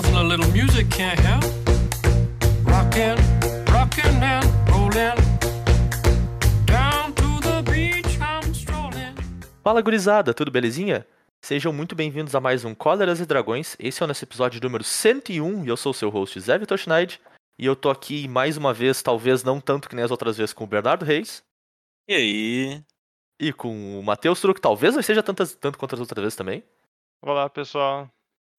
Nothing a little music can't help. Rockin', rockin' and rollin'. Down to the beach I'm strolling. Fala gurizada, tudo belezinha? Sejam muito bem-vindos a mais um Cóleras e Dragões. Esse é o nosso episódio número 101 e eu sou o seu host Zé Vitor Schneid. E eu tô aqui mais uma vez, talvez não tanto que nem as outras vezes, com o Bernardo Reis E aí? e com o Matheus Truc. Talvez não seja tantas, tanto quanto as outras vezes também. Olá, pessoal.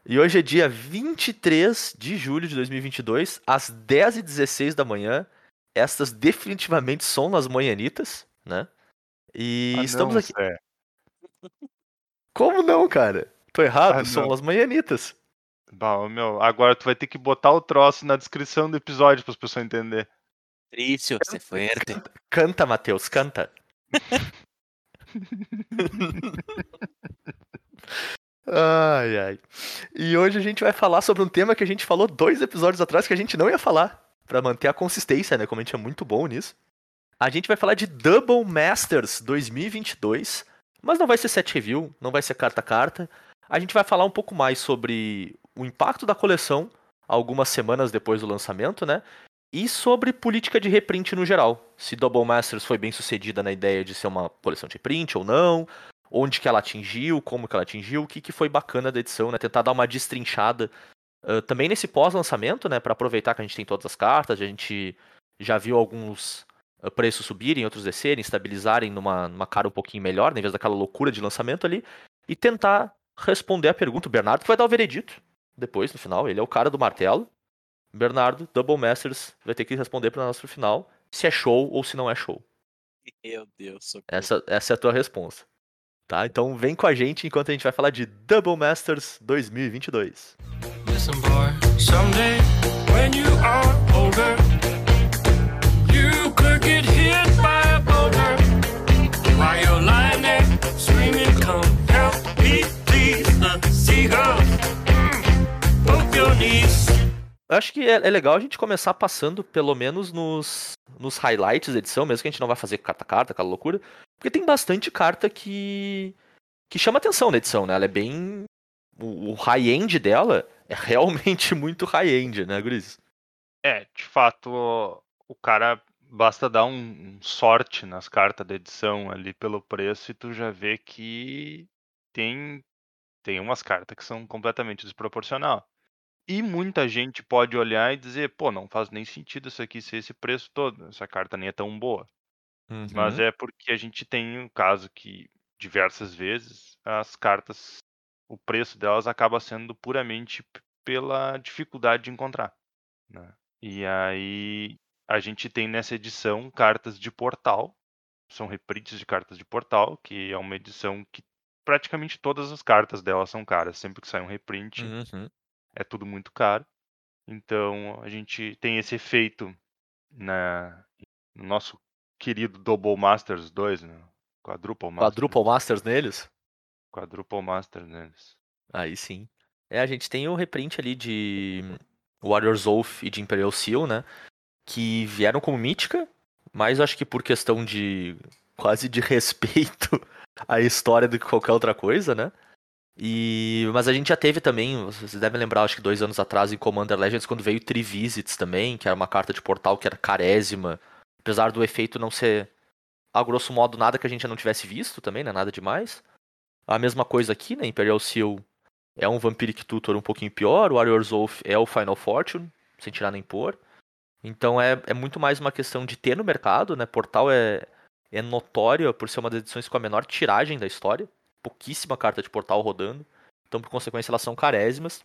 E hoje é dia 23 de julho de 2022, às 10h16 da manhã. Estas definitivamente são as manhanitas, né? E Ah, estamos não, aqui. Zé. Como não, cara? Tô errado, Ah, são não. as manhanitas. Ô, meu, agora tu vai ter que botar o troço na descrição do episódio para as pessoas entenderem. Trício, se fuerte. Canta, Matheus, canta. ai, ai. E hoje a gente vai falar sobre um tema que a gente falou dois episódios atrás que a gente não ia falar, Pra manter a consistência, né? Como a gente é muito bom nisso. A gente vai falar de Double Masters 2022, mas não vai ser set review, não vai ser carta a carta. A gente vai falar um pouco mais sobre o impacto da coleção algumas semanas depois do lançamento, né? E sobre política de reprint no geral. Se Double Masters foi bem sucedida na ideia de ser uma coleção de reprint ou não, onde que ela atingiu, como que ela atingiu, o que, que foi bacana da edição, né? Tentar dar uma destrinchada ah, também nesse pós-lançamento, né? Para aproveitar que a gente tem todas as cartas, a gente já viu alguns preços subirem, outros descerem, estabilizarem numa, numa cara um pouquinho melhor, né, em vez daquela loucura de lançamento ali, e tentar responder a pergunta. O Bernardo que vai dar o veredito depois, no final, ele é o cara do martelo. Bernardo, Double Masters, vai ter que responder para nós no final se é show ou se não é show. Meu Deus, socorro. Essa, essa é a tua resposta. Tá? Então vem com a gente enquanto a gente vai falar de Double Masters 2022. Listen, boy, someday when you are older, you could get hit by a boulder while you're lying there screaming, Come help me, please. The seagulls mm, poke your knees. Eu acho que é, é legal a gente começar passando, pelo menos nos, nos highlights da edição, mesmo que a gente não vai fazer carta a carta, aquela loucura, porque tem bastante carta que, que chama atenção na edição, né? Ela é bem. O, high-end dela é realmente muito high-end, né, Gris? É, de fato, o cara basta dar um sorte nas cartas da edição ali pelo preço e tu já vê que tem, tem umas cartas que são completamente desproporcional. E muita gente pode olhar e dizer, pô, não faz nem sentido isso aqui ser esse preço todo, essa carta nem é tão boa. Mas Uhum. é porque a gente tem um caso que diversas vezes as cartas, o preço delas acaba sendo puramente pela dificuldade de encontrar. né? E aí a gente tem nessa edição cartas de portal, são reprints de cartas de portal, que é uma edição que praticamente todas as cartas delas são caras. Sempre que sai um reprint, Uhum. é tudo muito caro. Então a gente tem esse efeito na, no nosso querido Double Masters 2, né? Quadruple Masters. Quadruple Masters neles? Quadruple Masters neles. Aí sim. É, a gente tem o reprint ali de Warriors Oath e de Imperial Seal, né? Que vieram como mítica, mas acho que por questão de quase de respeito à história do que qualquer outra coisa, né? E mas a gente já teve também, vocês devem lembrar, acho que dois anos atrás em Commander Legends quando veio Trivisits também, que era uma carta de portal que era carésima, apesar do efeito não ser a grosso modo nada que a gente já não tivesse visto também, né? Nada demais. A mesma coisa aqui, né? Imperial Seal é um Vampiric Tutor um pouquinho pior, o Warriors Oath é o Final Fortune, sem tirar nem pôr. Então é, é muito mais uma questão de ter no mercado, né? Portal é, é notório por ser uma das edições com a menor tiragem da história. Pouquíssima carta de portal rodando. Então, por consequência, elas são carésimas.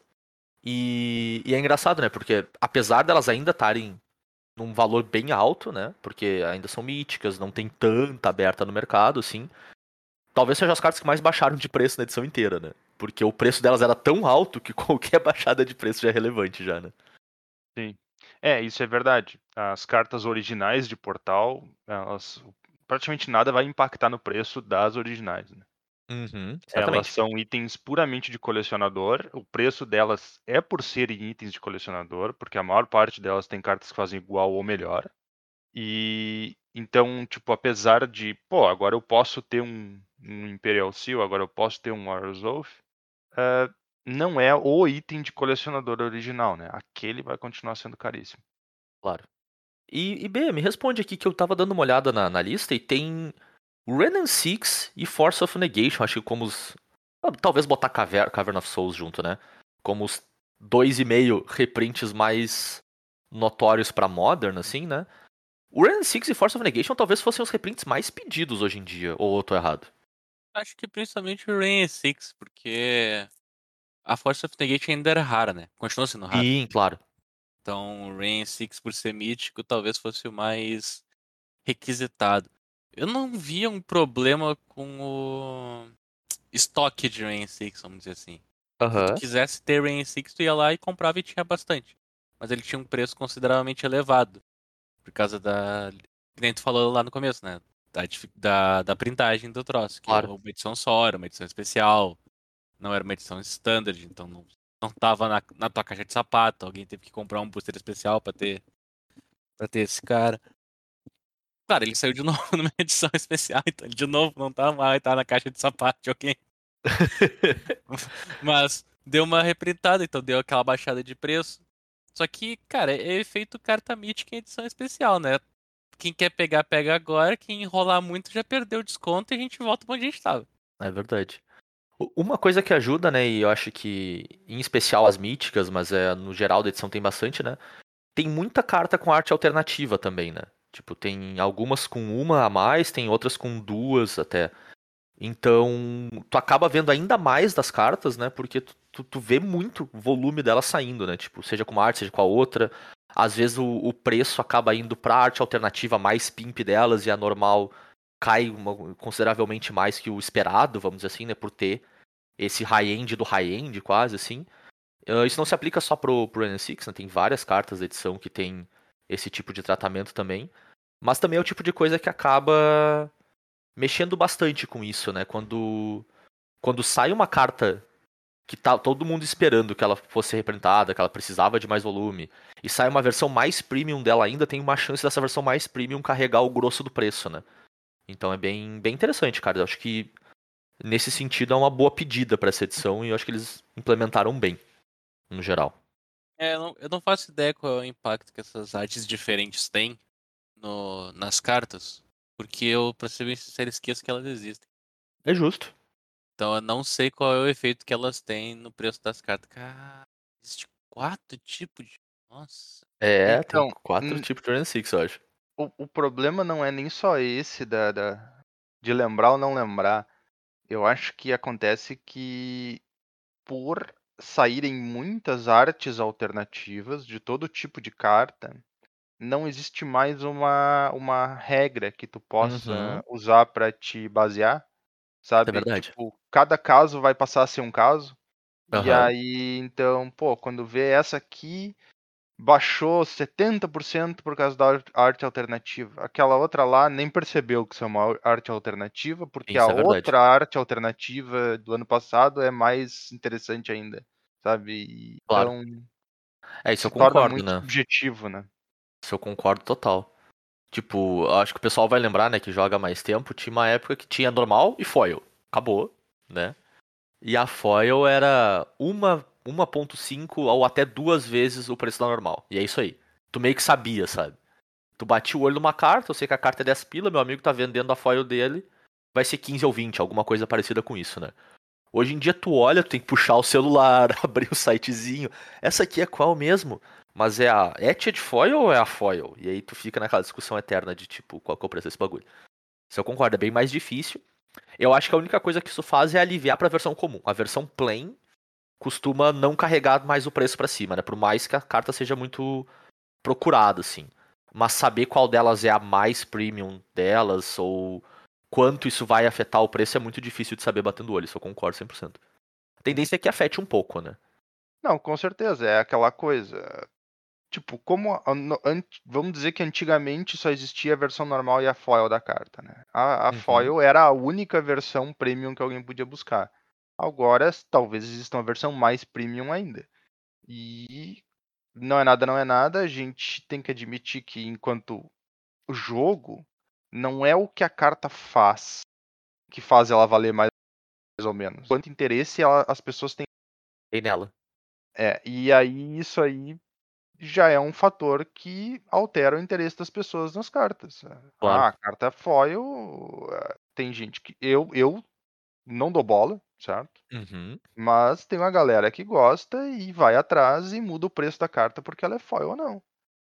E, e é engraçado, né? Porque apesar delas ainda estarem num valor bem alto, né? Porque ainda são míticas, não tem tanta aberta no mercado, assim. Talvez sejam as cartas que mais baixaram de preço na edição inteira, né? Porque o preço delas era tão alto que qualquer baixada de preço já é relevante já, né? É, isso é verdade. As cartas originais de portal, elas praticamente nada vai impactar no preço das originais. Né? Uhum, Elas são itens puramente de colecionador. O preço delas é por serem itens de colecionador, porque a maior parte delas tem cartas que fazem igual ou melhor. E então, tipo, apesar de, pô, agora eu posso ter um, um Imperial Seal, agora eu posso ter um Warriors Oath, eh, não é o item de colecionador original, né? Aquele vai continuar sendo caríssimo. Claro. E, e B, me responde aqui que eu tava dando uma olhada na, na lista e tem Renan Six e Force of Negation, acho que como os. ah, Talvez botar Caver Cavern of Souls junto, né? Como os dois e meio reprints mais notórios pra Modern, assim, né? O Renan Six e Force of Negation talvez fossem os reprints mais pedidos hoje em dia, ou eu tô errado? Acho que principalmente o Rain 6, porque a Force of Negation ainda era rara, né? Continua sendo rara. Sim, claro. Então, o Rain 6 por ser mítico talvez fosse o mais requisitado. Eu não via um problema com o estoque de Rain 6, vamos dizer assim. Se Aham. tu quisesse ter Rain 6, tu ia lá e comprava e tinha bastante. Mas ele tinha um preço consideravelmente elevado. Por causa da. Que nem tu falou lá no começo, né? Da, da, da printagem do troço. Que Claro. era uma edição só, era uma edição especial. Não era uma edição standard, então não, não tava na, na tua caixa de sapato. Alguém teve que comprar um booster especial pra ter. para ter esse cara. Claro, ele saiu de novo numa edição especial, então ele de novo não tá mais, tá na caixa de sapato de alguém. Mas deu uma reprintada, então deu aquela baixada de preço. Só que, cara, é efeito carta mítica em edição especial, né? Quem quer pegar, pega agora. Quem enrolar muito já perdeu o desconto e a gente volta pra onde a gente tava. É verdade. Uma coisa que ajuda, né, e eu acho que, em especial as míticas, mas é, no geral da edição tem bastante, né? Tem muita carta com arte alternativa também, né? Tipo, tem algumas com uma a mais, tem outras com duas até. Então, tu acaba vendo ainda mais das cartas, né? Porque tu, tu, tu vê muito volume delas saindo, né? Tipo, seja com uma arte, seja com a outra. Às vezes o, o preço acaba indo pra arte alternativa mais pimp delas e a normal cai uma- consideravelmente mais que o esperado, vamos dizer assim, né? Por ter esse high-end do high-end, quase assim. Ah, isso não se aplica só pro, pro NSX, né? Tem várias cartas da edição que tem esse tipo de tratamento também. Mas também é o tipo de coisa que acaba mexendo bastante com isso, né? Quando, quando sai uma carta que tá todo mundo esperando que ela fosse reprintada, que ela precisava de mais volume, e sai uma versão mais premium dela ainda, tem uma chance dessa versão mais premium carregar o grosso do preço, né? Então é bem, bem interessante, cara. Eu acho que nesse sentido é uma boa pedida pra essa edição e eu acho que eles implementaram bem, no geral. É, eu não, eu não faço ideia qual é o impacto que essas artes diferentes têm no, nas cartas. Porque eu, pra ser bem sincero, esqueço que elas existem. É justo. Então eu não sei qual é o efeito que elas têm no preço das cartas. Cara, existe quatro tipos de. Nossa. É, Então, tem quatro tipos de Iron Six, eu acho. O, o problema não é nem só esse da, da- de lembrar ou não lembrar. Eu acho que acontece que por saírem muitas artes alternativas de todo tipo de carta, não existe mais uma, uma regra que tu possa usar para te basear, sabe? É verdade. Tipo, cada caso vai passar a ser um caso. E Aham. aí, então, pô, quando vê essa aqui, baixou 70% por causa da ar- arte alternativa. Aquela outra lá nem percebeu que isso é uma ar- arte alternativa, porque Isso a é outra arte alternativa do ano passado é mais interessante ainda, sabe? E Claro. Então, É, isso eu concordo, muito né? subjetivo, né? Isso eu concordo total. Tipo, acho que o pessoal vai lembrar, né, que joga mais tempo, tinha uma época que tinha normal e foil. Acabou, né? E a foil era uma 1.5 ou até duas vezes o preço da normal. E é isso aí. Tu meio que sabia, sabe? Tu batia o olho numa carta, eu sei que a carta é 10 pila, meu amigo tá vendendo a foil dele, vai ser 15 ou 20, alguma coisa parecida com isso, né? Hoje em dia tu olha, tu tem que puxar o celular, abrir o sitezinho. Essa aqui é qual mesmo? Mas é a Etched Foil ou é a Foil? E aí tu fica naquela discussão eterna de tipo, qual que é o preço desse bagulho. Isso eu concordo, é bem mais difícil. Eu acho que a única coisa que isso faz é aliviar pra versão comum. A versão plain costuma não carregar mais o preço pra cima, né? Por mais que a carta seja muito procurada, assim. Mas saber qual delas é a mais premium delas, ou quanto isso vai afetar o preço, é muito difícil de saber batendo o olho, isso eu concordo 100%. A tendência é que afete um pouco, né? Não, com certeza, é aquela coisa. Tipo, como vamos dizer que antigamente só existia a versão normal e a foil da carta, né? A, a Uhum. foil era a única versão premium que alguém podia buscar. Agora, talvez exista uma versão mais premium ainda. E não é nada, não é nada. A gente tem que admitir que enquanto o jogo não é o que a carta faz que faz ela valer mais ou menos. Quanto interesse ela- as pessoas têm Tem nela. É, e aí isso aí já é um fator que altera o interesse das pessoas nas cartas. Claro. Ah, a carta foil, eh, tem gente que eu eu não dou bola, certo? Uhum. Mas tem uma galera que gosta e vai atrás e muda o preço da carta porque ela é foil ou não.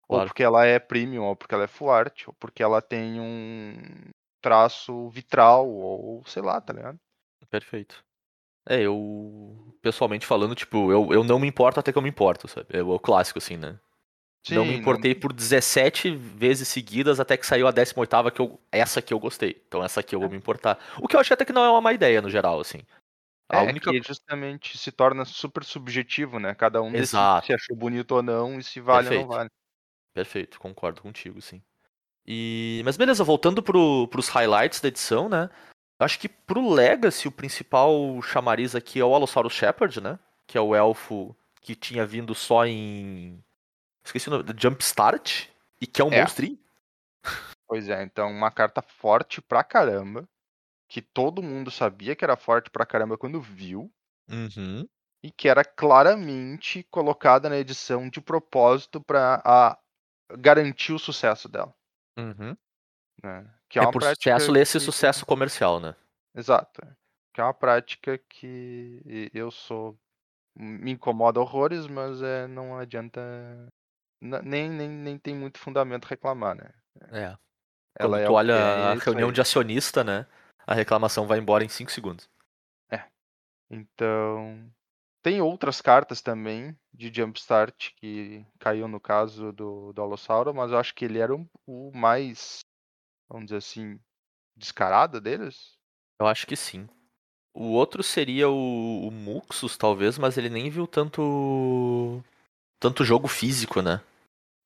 Ou Claro. porque ela é premium, ou porque ela é full art, ou porque ela tem um traço vitral, ou sei lá, tá ligado? Perfeito. É, eu. Pessoalmente falando, tipo, eu, eu não me importo até que eu me importo, sabe? É o clássico, assim, né? não me Sim, importei por 17 vezes seguidas até que saiu a 18 que eu. Essa que eu gostei. Então essa aqui eu vou me importar. O que eu acho até que não é uma má ideia no geral, assim. A É única. que justamente se torna super subjetivo, né? Cada um decide Exato. se achou bonito ou não e se vale ou Perfeito. não vale. Perfeito, concordo contigo, sim. E... Mas beleza, voltando pro, pros highlights da edição, né? Acho que pro Legacy o principal chamariz aqui é o Allosaurus Shepherd, né? Que é o elfo que tinha vindo só em. Esqueci o nome. Jumpstart. E que é um É. monstrinho. Pois é, então uma carta forte pra caramba, que todo mundo sabia que era forte pra caramba quando viu, Uhum. e que era claramente colocada na edição de propósito pra a- garantir o sucesso dela. Uhum. Né? Que É, uma por sucesso, lê esse que- sucesso comercial, né? Exato. Que é uma prática que eu sou. Me incomoda horrores, mas é, não adianta. Nem, nem, nem tem muito fundamento reclamar, né? É. Ela Quando é tu o olha é, a é reunião aí. de acionista, né? A reclamação vai embora em 5 segundos. Então. Tem outras cartas também de Jumpstart que caiu no caso do, do Alossauro, mas eu acho que ele era o, o mais, vamos dizer assim, descarado deles. Eu acho que sim. O outro seria o, o Muxus, talvez, mas ele nem viu tanto. tanto jogo físico, né?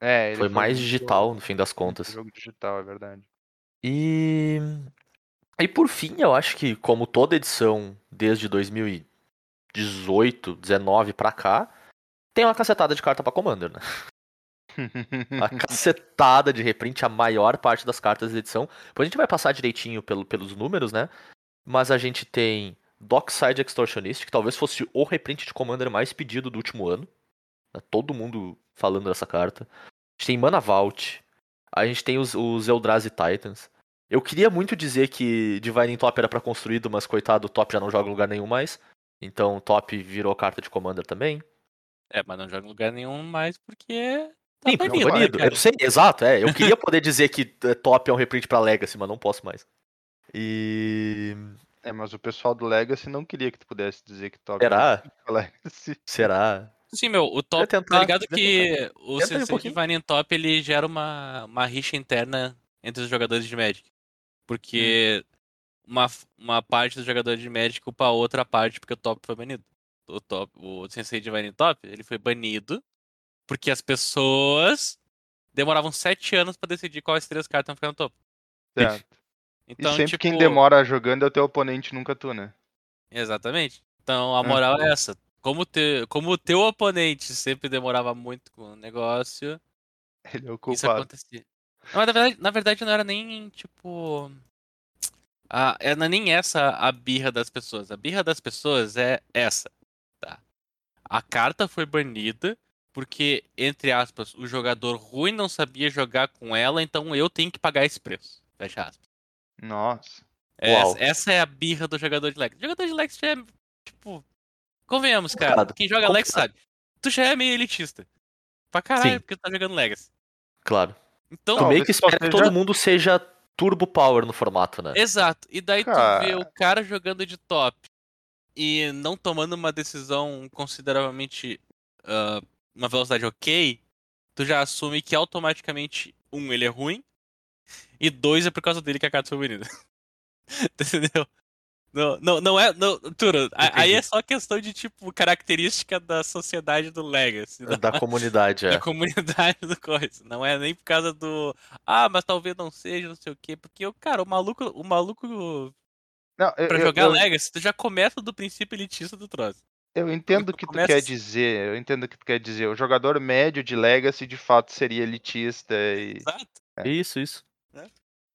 É, ele Foi mais muito- digital, no fim das contas. Jogo digital, é verdade. E. E por fim, eu acho que, como toda edição desde 2018, 19 pra cá, tem uma cacetada de carta pra Commander, né? A cacetada de reprint, a maior parte das cartas da edição. Depois a gente vai passar direitinho pelo- pelos números, né? Mas a gente tem Dockside Extortionist, que talvez fosse o reprint de Commander mais pedido do último ano. Tá Todo mundo falando dessa carta. A gente tem Mana Vault. A gente tem os, os Eldrazi Titans. Eu queria muito dizer que Divine Top era pra construído, mas coitado, o Top já não joga em lugar nenhum mais. Então Top virou carta de Commander também. É, mas não joga em lugar nenhum mais porque. Tá Sim, porque banido, é né, banido. Eu sei, exato, é. Eu queria poder dizer que é, top é um reprint pra Legacy, mas não posso mais. E. É, mas o pessoal do Legacy não queria que tu pudesse dizer que top Será? é Legacy. Será? Sim, meu, o top. tentar, tá ligado que o um Sensei pouquinho. Divine in Top ele gera uma, uma rixa interna entre os jogadores de Magic. Porque uma, uma parte dos jogadores de Magic culpa a outra parte porque o top foi banido. O, top, o Sensei Divine in Top ele foi banido porque as pessoas demoravam sete anos pra decidir quais três cartas iam ficar no topo. Certo. Então, e sempre tipo, quem demora jogando é o teu oponente, nunca tu, né? Exatamente. Então a moral Uhum. é essa. Como, te, como o teu oponente sempre demorava muito com o negócio, Ele é o isso culpado. acontecia. Não, mas na verdade, na verdade não era nem tipo. A, é, não é nem essa a birra das pessoas. A birra das pessoas é essa. Tá? A carta foi banida porque, entre aspas, o jogador ruim não sabia jogar com ela, então eu tenho que pagar esse preço. Fecha aspas. Nossa. Uau. Essa, essa é a birra do jogador de Lex. O jogador de Lex já é, tipo. Convenhamos, cara. Complicado. Quem joga Lex Complicado. sabe. Tu já é meio elitista. Pra caralho, Sim. porque tu tá jogando Legacy. Claro. Então, Tu meio que espera que todo mundo seja turbo power no formato, né? exato. E daí tu Cara. vê o cara jogando de top e não tomando uma decisão consideravelmente. ah, uma velocidade ok, tu já assume que automaticamente, um, ele é ruim, e dois, é por causa dele que a carta foi bonita. Entendeu? Não, não, não é. Não, Turo, aí é só questão de, tipo, característica da sociedade do Legacy. Da, Da comunidade, da é. comunidade do coisa. Não é nem por causa do. Ah, mas talvez não seja, não sei o quê. Porque, o cara, o maluco, o maluco Não, eu, pra eu- jogar eu, Legacy, tu já começa do princípio elitista do troço. Eu entendo o que tu começa quer dizer. Eu entendo o que tu quer dizer. O jogador médio de Legacy de fato seria elitista e. Exato. É. Isso, isso.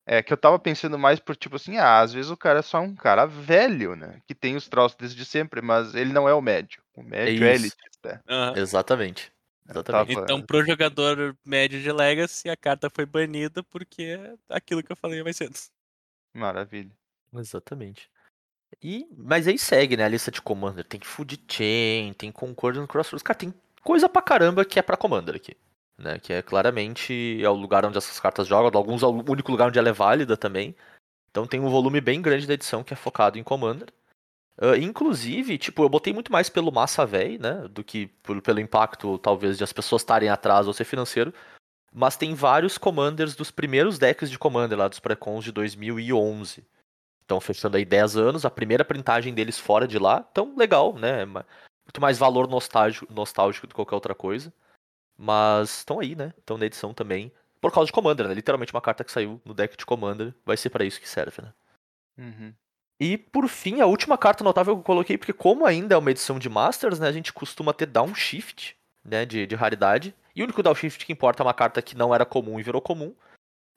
É que eu tava pensando mais por tipo assim, ah, às vezes o cara é só um cara velho, né? Que tem os troços desde sempre, mas ele não é o médio. O médio é, isso. elitista. Aham. Exatamente. Exatamente. tava- Então, pro jogador médio de Legacy, a carta foi banida porque é aquilo que eu falei mais cedo. Maravilha. Exatamente. E, mas aí segue, né? A lista de Commander. Tem Food Chain, tem Concordant Crossroads. Cara, tem coisa pra caramba que é pra Commander aqui. Né? Que é claramente é o lugar onde essas cartas jogam. Alguns é o único lugar onde ela é válida também. Então tem um volume bem grande da edição que é focado em Commander. Ah, inclusive, tipo, eu botei muito mais pelo massa véi, né? Do que por- pelo impacto, talvez, de as pessoas estarem atrás ou ser financeiro. Mas tem vários Commanders dos primeiros decks de Commander lá dos Precons de 2011. Estão fechando aí 10 anos, a primeira printagem deles fora de lá. Então, legal, né? Muito mais valor nostálgico, nostálgico do que qualquer outra coisa. Mas estão aí, né? Estão na edição também. Por causa de Commander, né? Literalmente uma carta que saiu no deck de Commander. Vai ser pra isso que serve, né? Uhum. E por fim, a última carta notável que eu coloquei, porque como ainda é uma edição de Masters, né, a gente costuma ter downshift, né, de, de raridade. E o único downshift que importa é uma carta que não era comum e virou comum.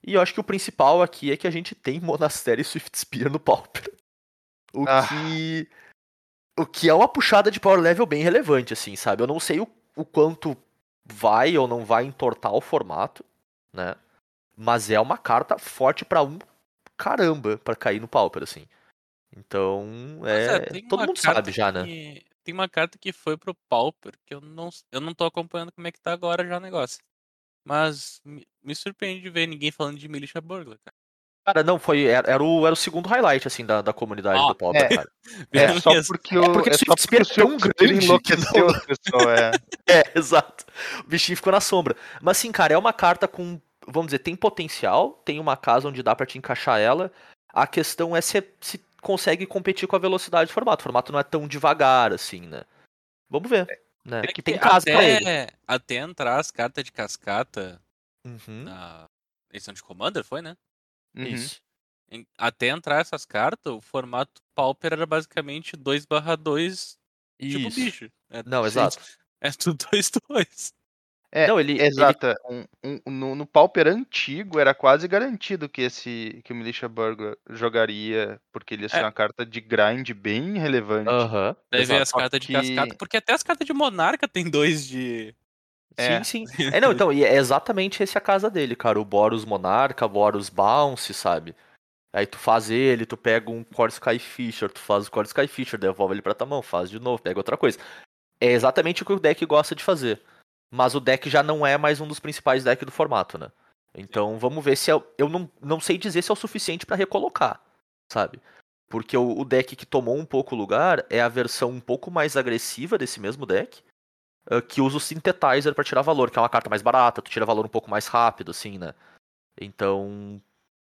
E eu acho que o principal aqui é que a gente tem Monastery Swift Spear no Pauper. O Ah. que. O que é uma puxada de power level bem relevante, assim, sabe? Eu não sei o, o quanto vai ou não vai entortar o formato, né? Mas é uma carta forte pra um caramba pra cair no Pauper, assim. Então, é. tem todo mundo sabe já, né? que- Tem uma carta que foi pro Pauper, que eu não, eu não tô acompanhando como é que tá agora já o negócio. Mas me, surpreende de ver ninguém falando de Militia Burglar, cara. Cara, não, foi. Era, era o, era o segundo highlight, assim, da, da comunidade Ah, do Pauper, é. cara. É só Beleza. porque o. É porque o só Swift Spear porque o é tão grande que enlouqueceu não- as pessoas, é. É, exato. O bichinho ficou na sombra. Mas assim, cara, é uma carta com. Vamos dizer, tem potencial, tem uma casa onde dá pra te encaixar ela. A questão é se, se consegue competir com a velocidade do formato. O formato não é tão devagar, assim, né? Vamos ver. Né? É que tem casa pra ele. até, até entrar as cartas de cascata Uhum, na edição de Commander, foi, né? Uhum. Isso. Em- Até entrar essas cartas, o formato Pauper era basicamente 2/2, tipo bicho. É, Não, sim, exato. É tudo 2-2. É, Não, ele- Exato. Um, um- no, no Pauper antigo era quase garantido que esse que o Militia Burglar jogaria, porque ele ia ser É. uma carta de grind bem relevante. Aham. Daí veio exato. as cartas de cascata, porque até as cartas de Monarca tem dois de. É. Sim, sim. É, não, então, e é exatamente esse a casa dele, cara. O Boros Monarca, Boros Bounce, sabe? Aí tu faz ele, tu pega um Core Sky Fisher, tu faz o Core Sky Fisher, devolve ele pra tua mão, faz de novo, pega outra coisa. É exatamente o que o deck gosta de fazer. Mas o deck já não é mais um dos principais decks do formato, né? Então vamos ver se é. Eu não, não sei dizer se é o suficiente pra recolocar, sabe? Porque o, o deck que tomou um pouco lugar é a versão um pouco mais agressiva desse mesmo deck, ah, que usa o Synthetizer pra tirar valor, que é uma carta mais barata, tu tira valor um pouco mais rápido, assim, né? Então.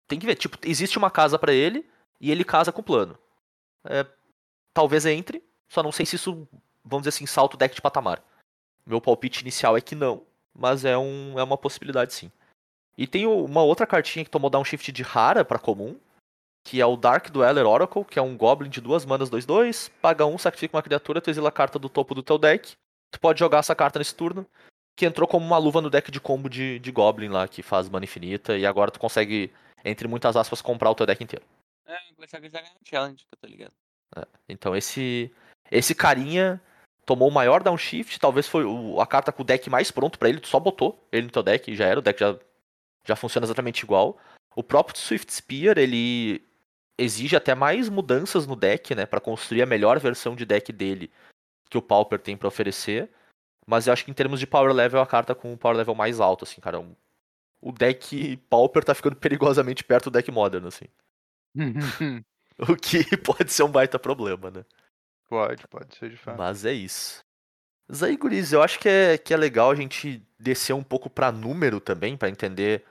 Tem que ver, tipo, existe uma casa pra ele e ele casa com o plano. É, talvez entre, só não sei se isso, vamos dizer assim, salta o deck de patamar. Meu palpite inicial é que não, mas é, um, é uma possibilidade sim. E tem uma outra cartinha que tomou downshift de rara pra comum, que é o Dark Dweller Oracle, que é um Goblin de duas manas 2-2, paga um, sacrifica uma criatura, tu exila a carta do topo do teu deck. Tu pode jogar essa carta nesse turno, que entrou como uma luva no deck de combo de, de Goblin lá, que faz mana infinita, e agora tu consegue, entre muitas aspas, comprar o teu deck inteiro. É, já ganhou um challenge, que eu tô ligado. Então esse esse carinha tomou o maior downshift, talvez foi a carta com o deck mais pronto pra ele, tu só botou ele no teu deck e já era, o deck já, já funciona exatamente igual. O próprio Swift Spear, ele exige até mais mudanças no deck, né, Pra construir a melhor versão de deck dele que o Pauper tem pra oferecer. Mas eu acho que em termos de power level, é a carta com o power level mais alto, assim, cara. Um- O deck Pauper tá ficando perigosamente perto do deck Modern, assim. O que pode ser um baita problema, né? Pode, pode ser de fato. Mas é isso. Mas aí, eu acho que é, que é legal a gente descer um pouco pra número também, pra entender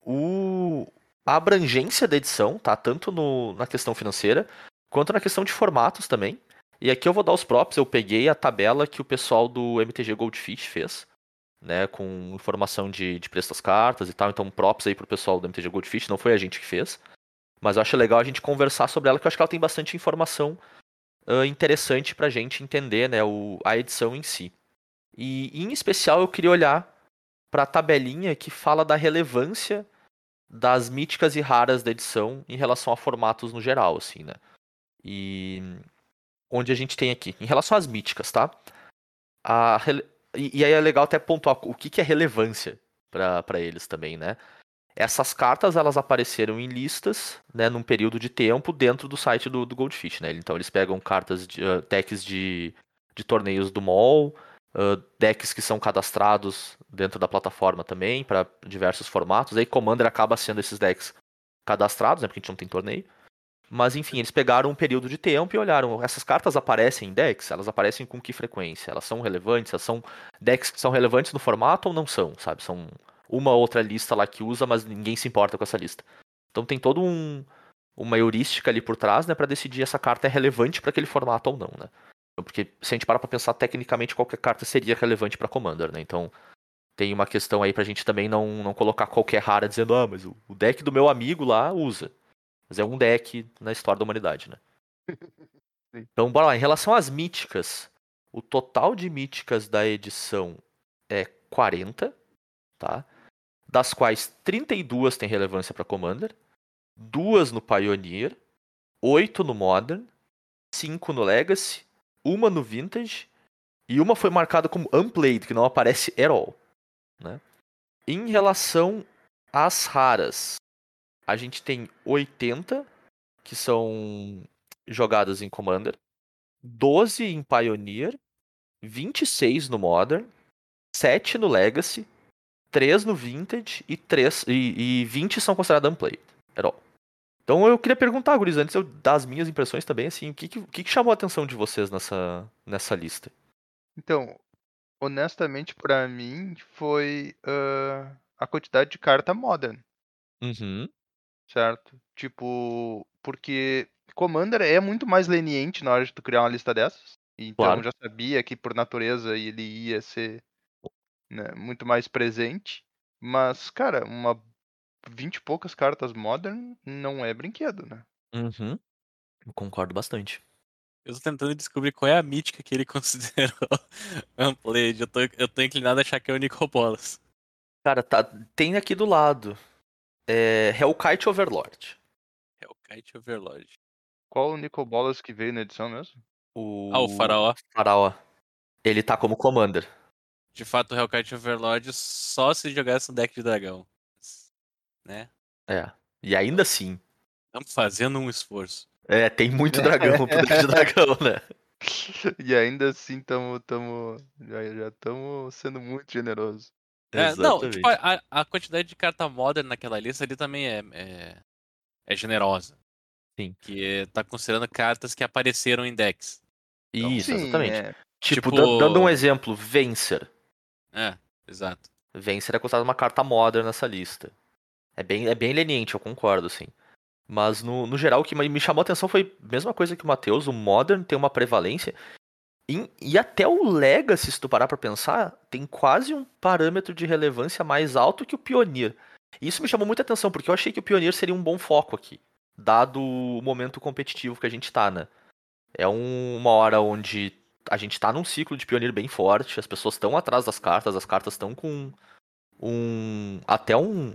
o, a abrangência da edição, tá? Tanto no, na questão financeira, quanto na questão de formatos também. E aqui eu vou dar os props, eu peguei a tabela que o pessoal do MTG Goldfish fez, né? Com informação de, de preço das cartas e tal. Então, props aí pro pessoal do MTG Goldfish, não foi a gente que fez. Mas eu acho legal a gente conversar sobre ela, que eu acho que ela tem bastante informação ah, interessante pra gente entender né, o, a edição em si. E em especial eu queria olhar pra tabelinha que fala da relevância das míticas e raras da edição em relação a formatos no geral, assim, né? E onde a gente tem aqui, em relação às míticas, tá? A e, e aí é legal até pontuar o que, que é relevância para eles também, né? Essas cartas elas apareceram em listas, né, num período de tempo dentro do site do, do Goldfish, né? Então eles pegam cartas de uh, decks de, de torneios do mall, uh, decks que são cadastrados dentro da plataforma também para diversos formatos. Aí Commander acaba sendo esses decks cadastrados, né, porque a gente não tem torneio. Mas enfim, eles pegaram um período de tempo e olharam, essas cartas aparecem em decks? Elas aparecem com que frequência? Elas são relevantes? Elas são decks que são relevantes no formato ou não são, sabe? São uma outra lista lá que usa, mas ninguém se importa com essa lista. Então tem todo um uma heurística ali por trás, né, para decidir essa carta é relevante para aquele formato ou não, né? Porque se a gente parar para pensar tecnicamente qualquer carta seria relevante para Commander, né? Então tem uma questão aí pra gente também não, não colocar qualquer rara dizendo, ah, mas o, o deck do meu amigo lá usa. Mas é um deck na história da humanidade, né? Então, bora lá. Em relação às míticas, o total de míticas da edição é 40, tá? Das quais 32 têm relevância para Commander, duas no Pioneer, 8 no Modern, 5 no Legacy, uma no Vintage e uma foi marcada como Unplayed, que não aparece at all. Né? Em relação às raras, a gente tem 80 que são jogadas em Commander, 12 em Pioneer, 26 no Modern, 7 no Legacy, 3 no Vintage e, 3, e, e 20 são consideradas Unplayed. At all. Então eu queria perguntar, Guris, antes eu dar as minhas impressões também, assim, o que, que, que chamou a atenção de vocês nessa, nessa lista? Então, honestamente, pra mim, foi ah, a quantidade de carta modern, Uhum. certo? Tipo, porque Commander é muito mais leniente na hora de tu criar uma lista dessas. Então Claro. já sabia que por natureza ele ia ser né, muito mais presente. Mas, cara, uma 20 e poucas cartas modern não é brinquedo, né? Uhum. Eu concordo bastante. Eu tô tentando descobrir qual é a mítica que ele considerou Unplayed. Eu tô, eu tô inclinado a achar que é o Nico Bolas. Cara, tá, tem aqui do lado. É, Hellkite Overlord. É o Kite Overlord. Qual o Nicol Bolas que veio na edição mesmo? O... Ah, o Faraó. Faraó. Ele tá como Commander. De fato, o Hellkite Overlord só se jogasse no deck de dragão. Né? É. E ainda assim. Estamos fazendo um esforço. É, tem muito dragão pro deck de dragão, né? e ainda assim tamo, tamo, já já estamos sendo muito generosos. É, não, tipo, a, a quantidade de carta modern naquela lista ali também é, é, é generosa. Sim. Que tá considerando cartas que apareceram em decks. Isso, Sim, exatamente. é. Tipo, Tipo- dan- dando um exemplo, Vencer. É, exato. Vencer é considerado uma carta modern nessa lista. É bem, é bem leniente, eu concordo, sim. Mas no, no geral, o que me chamou a atenção foi a mesma coisa que o Matheus, o Modern tem uma prevalência. em- e até o Legacy, se tu parar pra pensar, tem quase um parâmetro de relevância mais alto que o Pioneer. E isso me chamou muita atenção, porque eu achei que o Pioneer seria um bom foco aqui, dado o momento competitivo que a gente tá, né? É um- uma hora onde a gente tá num ciclo de Pioneer bem forte, as pessoas estão atrás das cartas, as cartas estão com um até um,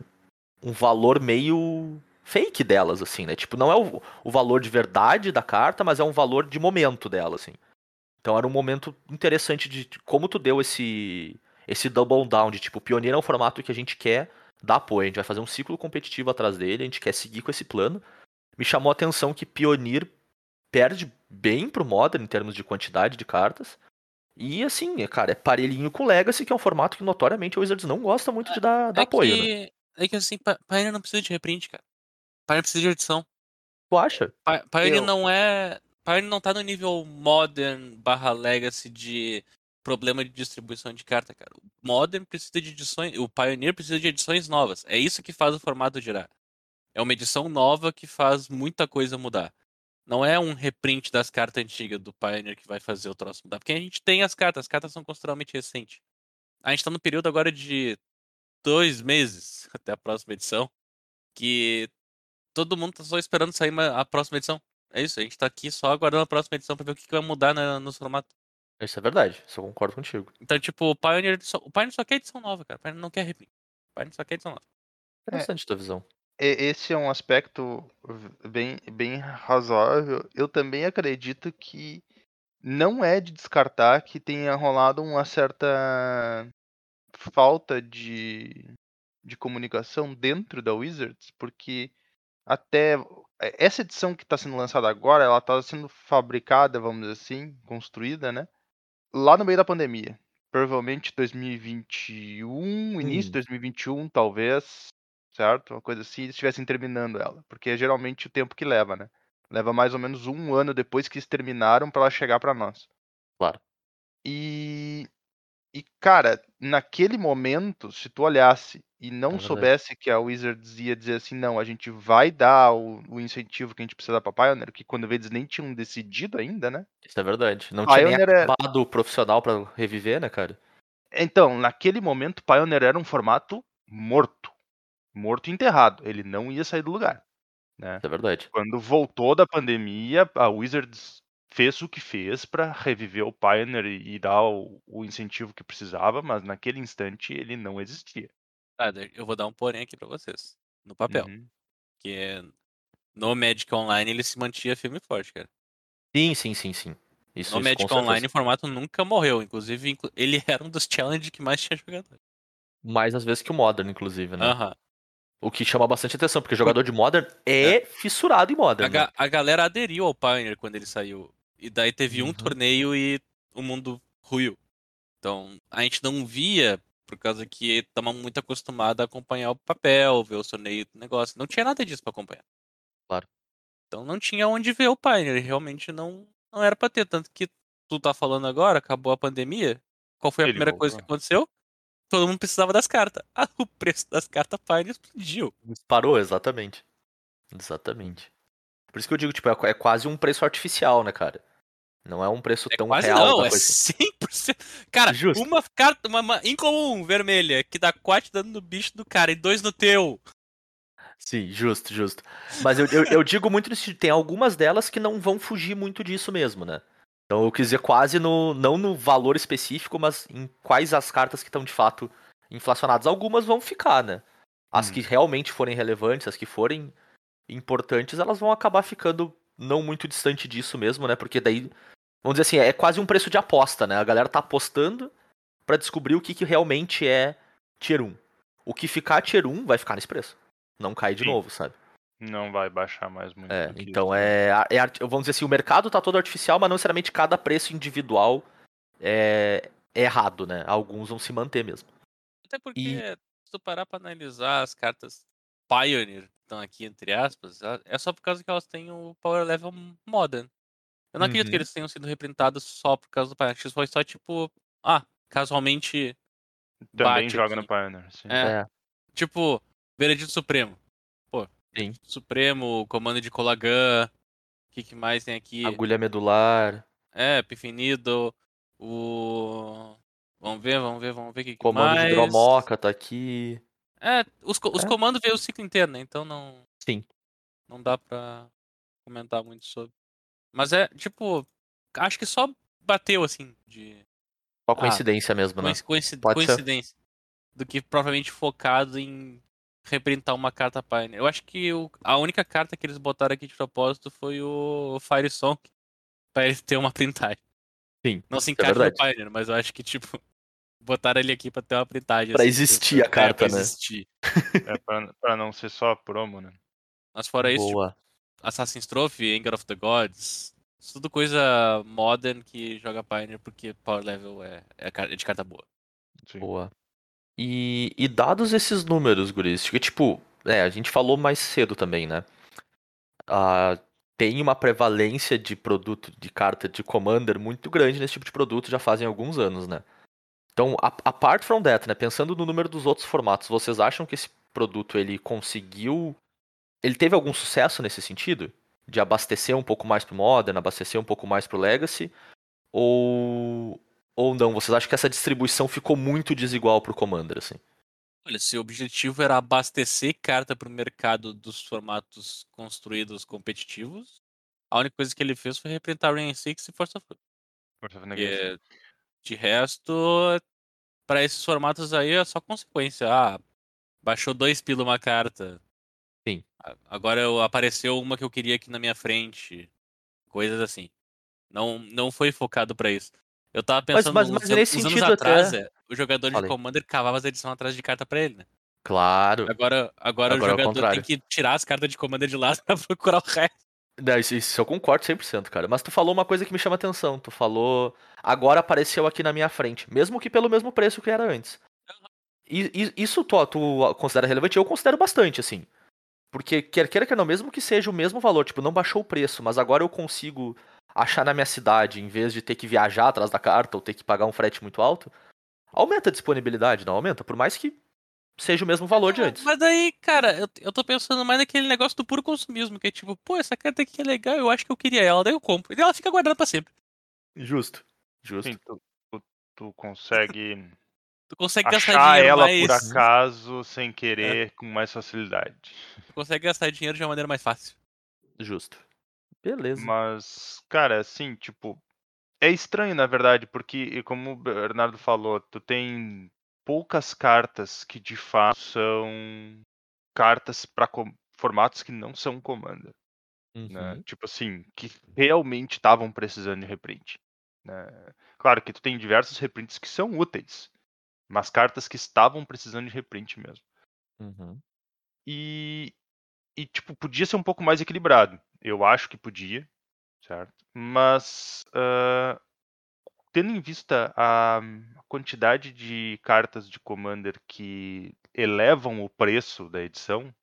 um valor meio fake delas, assim, né? Tipo, não é o, o valor de verdade da carta, mas é um valor de momento dela, assim. Então era um momento interessante de como tu deu esse esse double down de tipo, o Pioneer é um formato que a gente quer dar apoio, a gente vai fazer um ciclo competitivo atrás dele, a gente quer seguir com esse plano. Me chamou a atenção que Pioneer perde bem pro Modern em termos de quantidade de cartas. E assim, é, cara, é parelhinho com o Legacy, que é um formato que notoriamente o Wizards não gosta muito de dar, dar é, apoio, né? que, é que assim, Pioneer não precisa de reprint, cara. Pioneer precisa de edição. Tu acha? Pioneer Eu- não é. Pioneer não tá no nível Modern barra Legacy de problema de distribuição de carta, cara. O Modern precisa de edições. O Pioneer precisa de edições novas. É isso que faz o formato girar. É uma edição nova que faz muita coisa mudar. Não é um reprint das cartas antigas do Pioneer que vai fazer o troço mudar. Porque a gente tem as cartas, as cartas são consideravelmente recentes. A gente tá no período agora de dois meses até a próxima edição. Que todo mundo tá só esperando sair a próxima edição. É isso, a gente tá aqui só aguardando a próxima edição pra ver o que, que vai mudar na, nos formatos. Isso é verdade, isso eu concordo contigo. Então, tipo, o Pioneer, só, o Pioneer só quer edição nova, cara. O Pioneer não quer reprint. O Pioneer só quer edição nova. Interessante tua visão. Esse é um aspecto bem, bem razoável. Eu também acredito que não é de descartar que tenha rolado uma certa falta de, de comunicação dentro da Wizards, porque até essa edição que está sendo lançada agora, ela está sendo fabricada, vamos dizer assim, construída, né? Lá no meio da pandemia. Provavelmente 2021, início de 2021, talvez, certo? Uma coisa assim, estivessem terminando ela. Porque é geralmente o tempo que leva, né? Leva mais ou menos um ano depois que eles terminaram para ela chegar para nós. Claro. E, e, cara, naquele momento, se tu olhasse e não É soubesse que a Wizards ia dizer assim, não, a gente vai dar o, o incentivo que a gente precisa dar pra Pioneer, que quando eles nem tinham decidido ainda, né? Isso é verdade. Não tinha nem Pioneer é- acabado o profissional pra reviver, né, cara? Então, naquele momento, Pioneer era um formato morto. Morto e enterrado. Ele não ia sair do lugar. Né? É verdade. Quando voltou da pandemia, a Wizards fez o que fez para reviver o Pioneer e dar o, o incentivo que precisava, mas naquele instante ele não existia. Daí eu vou dar um porém aqui pra vocês. No papel. Uhum. Que é. No Magic Online ele se mantinha firme e forte, cara. Sim, sim, sim, sim. Isso, No isso, Magic. Online o formato nunca morreu. Inclusive, inclu- ele era um dos challenges que mais tinha jogador. Mais às vezes que o Modern, inclusive, né? Aham. O que chama bastante atenção, porque jogador de Modern é, fissurado em A, Modern. né? ga- a galera aderiu ao Pioneer quando ele saiu. E daí teve Uhum. um torneio e o mundo ruiu. Então, a gente não via, por causa que estamos muito acostumado a acompanhar o papel, ver o torneio do negócio. Não tinha nada disso pra acompanhar. Claro. Então não tinha onde ver o Pioneer. Realmente não, não era pra ter. Tanto que tu tá falando agora, acabou a pandemia. Qual foi a Ele primeira coisa que voltou. aconteceu? Todo mundo precisava das cartas. Ah, o preço das cartas Pioneer explodiu. Disparou, exatamente. Exatamente. Por isso que eu digo, tipo, é, é quase um preço artificial, né, cara? Não é um preço É tão quase real não, é coisa. 100%. Cara, Justo. uma carta, uma, uma incomum vermelha, que dá 4 dano no bicho do cara e dois no teu. Sim, justo, justo. Mas eu, eu, eu digo muito nisso, tem algumas delas que não vão fugir muito disso mesmo, né? Então eu quis dizer quase no. não no valor específico, mas em quais as cartas que estão de fato inflacionadas. Algumas vão ficar, né? As Hum. que realmente forem relevantes, as que forem importantes, elas vão acabar ficando não muito distante disso mesmo, né? Porque daí, vamos dizer assim, é quase um preço de aposta, né? A galera tá apostando pra descobrir o que, que realmente é Tier 1. O que ficar Tier 1 vai ficar nesse preço. Não cai de Sim. novo, sabe? Não vai baixar mais muito. É, então isso. é, é. art- Vamos dizer assim, o mercado tá todo artificial, mas não necessariamente cada preço individual é, é errado, né? Alguns vão se manter mesmo. Até porque, E- se tu parar pra analisar as cartas Pioneer, que estão aqui entre aspas, é só por causa que elas têm o Power Level Modern. Eu não acredito que Uhum. eles tenham sido reprintados só por causa do Pioneer. Acho que foi só tipo, ah, casualmente. Também bate joga aqui. no Pioneer. Sim. É, Tipo, Veredito Supremo. Sim. Supremo, comando de Colagan. O que, que mais tem aqui? Agulha medular, É, Pifinido. O. Vamos ver, vamos ver, vamos ver o que, comando mais. de hidromoca tá aqui. É, os, os É. comandos veio o ciclo inteiro, né? Então não. Sim. Não dá pra comentar muito sobre. Mas é, tipo, acho que só bateu assim, de Só Ah, coincidência mesmo, né? coinci- coinci- Pode ser. coincidência. Do que provavelmente focado em reprintar uma carta Pioneer. Eu acho que o- a única carta que eles botaram aqui de propósito foi o Fire Song. Pra ele ter uma printagem. Sim, Não se é encaixa no verdade. Pioneer, mas eu acho que, tipo, botaram ele aqui pra ter uma printagem. Pra assim, existir a é, carta, pra né? existir. É pra, pra não ser só promo, né? Mas fora isso, tipo, Boa. Assassin's Trophy, Anger of the Gods, isso tudo coisa modern que joga Pioneer porque Power Level é, é é de carta boa. Sim. Boa. E, e dados esses números, Guris, que tipo, é, a gente falou mais cedo também, né? Ah, tem uma prevalência de produto de carta de Commander muito grande nesse tipo de produto já fazem alguns anos, né? Então, apart from that, né, pensando no número dos outros formatos, vocês acham que esse produto ele conseguiu ele teve algum sucesso nesse sentido? De abastecer um pouco mais pro Modern, abastecer um pouco mais pro Legacy? Ou ou não? Vocês acham que essa distribuição ficou muito desigual pro Commander, assim? Olha, se o objetivo era abastecer carta pro mercado dos formatos construídos competitivos, a única coisa que ele fez foi reprintar Rain 6 e Force of. Força of Negation. de resto, para esses formatos aí é só consequência. Ah, baixou dois pila uma carta. Sim. Agora eu- apareceu uma que eu queria aqui na minha frente. Coisas assim. Não, não foi focado pra isso. Eu tava Mas- pensando mas- mas an- nesse anos sentido atrás, até- é, o jogador de Falei. Commander cavava as edições atrás de carta pra ele, né? Claro. Agora, agora, Agora é o jogador contrário. tem que tirar as cartas de Commander de lá pra procurar o resto. Não, isso, isso eu concordo 100%, cara. Mas tu falou uma coisa que me chama atenção. Tu falou. Agora apareceu aqui na minha frente. Mesmo que pelo mesmo preço que era antes. E- isso tu, tu considera relevante? Eu considero bastante, assim. Porque quer queira que não, mesmo que seja o mesmo valor, tipo, não baixou o preço, mas agora eu consigo achar na minha cidade, em vez de ter que viajar atrás da carta ou ter que pagar um frete muito alto, aumenta a disponibilidade, não aumenta? Por mais que seja o mesmo valor de antes. Mas daí, cara, eu, eu tô pensando mais naquele negócio do puro consumismo, que é tipo, pô, essa carta aqui é legal, eu acho que eu queria ela, daí eu compro. E ela fica guardada pra sempre. Justo. Justo. Sim, tu, tu- tu consegue Tu consegue gastar achar dinheiro ela mais. por acaso sem querer com mais facilidade. Tu consegue gastar dinheiro de uma maneira mais fácil. Justo. Beleza. Mas, cara, assim, tipo, é estranho na verdade, porque como o Bernardo falou, tu tem poucas cartas que de fato são cartas para formatos que não são Commander, né? Uhum. Tipo assim, que realmente estavam precisando de reprint. né? Claro que tu tem diversos reprints que são úteis, mas cartas que estavam precisando de reprint mesmo. Uhum. E, e, tipo, podia ser um pouco mais equilibrado. Eu acho que podia, certo? Mas, ah, tendo em vista a quantidade de cartas de Commander que elevam o preço da edição,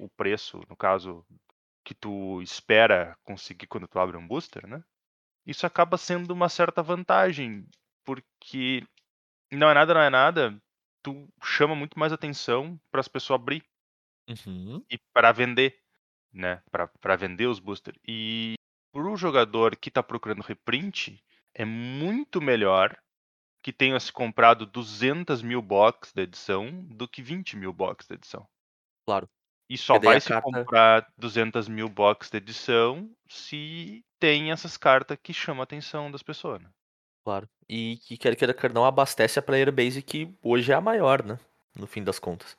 o preço, no caso, que tu espera conseguir quando tu abre um booster, né? Isso acaba sendo uma certa vantagem, porque não é nada, não é nada, tu chama muito mais atenção para as pessoas abrir Uhum. e para vender, né? Para vender os boosters. E para o jogador que está procurando reprint, é muito melhor que tenha se comprado 200 mil box da edição do que 20 mil box da edição. Claro. E só vai se carta- comprar 200 mil box da edição se tem essas cartas que chamam a atenção das pessoas. Né? Claro. E que quer queira quer não abastece a player base que hoje é a maior, né? No fim das contas.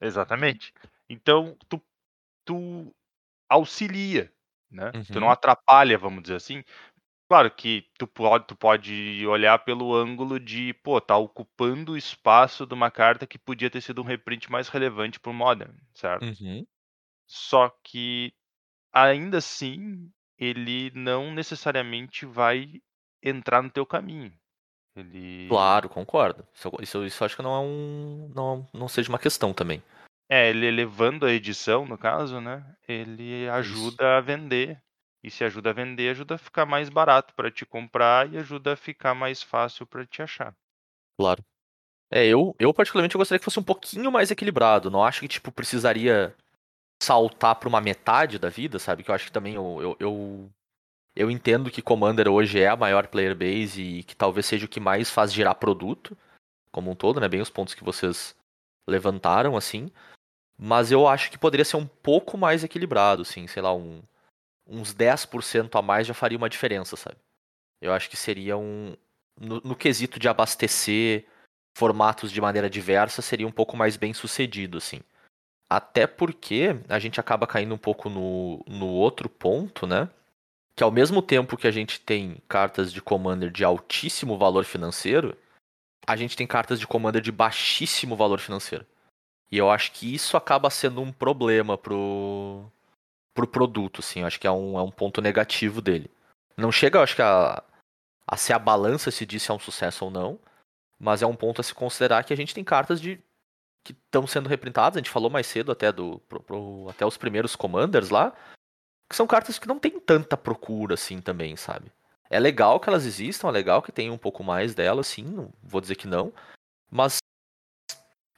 Exatamente. Então, tu, tu auxilia, né? Tu não Uhum. atrapalha, vamos dizer assim. Claro que tu pode, tu pode olhar pelo ângulo de, pô, tá ocupando o espaço de uma carta que podia ter sido um reprint mais relevante pro Modern, certo? Uhum. Só que, ainda assim, ele não necessariamente vai entrar no teu caminho. Ele... Claro, concordo. Isso, isso, isso acho que não é um. Não, não seja uma questão também. É, ele elevando a edição, no caso, né? Ele ajuda a vender. E se ajuda a vender, ajuda a ficar mais barato para te comprar e ajuda a ficar mais fácil para te achar. Claro. É, eu, eu particularmente eu gostaria que fosse um pouquinho mais equilibrado. Não acho que, tipo, precisaria saltar pra uma metade da vida, sabe? Que eu acho que também eu, eu, eu, eu entendo que Commander hoje é a maior player base e que talvez seja o que mais faz girar produto como um todo, né? Bem os pontos que vocês levantaram, assim. Mas eu acho que poderia ser um pouco mais equilibrado, assim, sei lá, um, uns 10% a mais já faria uma diferença, sabe? Eu acho que seria um. No, no quesito de abastecer formatos de maneira diversa, seria um pouco mais bem sucedido, assim. Até porque a gente acaba caindo um pouco no, no outro ponto, né? Que ao mesmo tempo que a gente tem cartas de Commander de altíssimo valor financeiro, a gente tem cartas de Commander de baixíssimo valor financeiro. E eu acho que isso acaba sendo um problema pro, pro produto, assim. Eu acho que é um, é um ponto negativo dele. Não chega, eu acho que, a, a ser a balança se disse é um sucesso ou não, mas é um ponto a se considerar que a gente tem cartas de que estão sendo reprintadas, a gente falou mais cedo até do pro- pro- até os primeiros commanders lá, que são cartas que não tem tanta procura assim também, sabe? É legal que elas existam, é legal que tenha um pouco mais delas, sim, não vou dizer que não, mas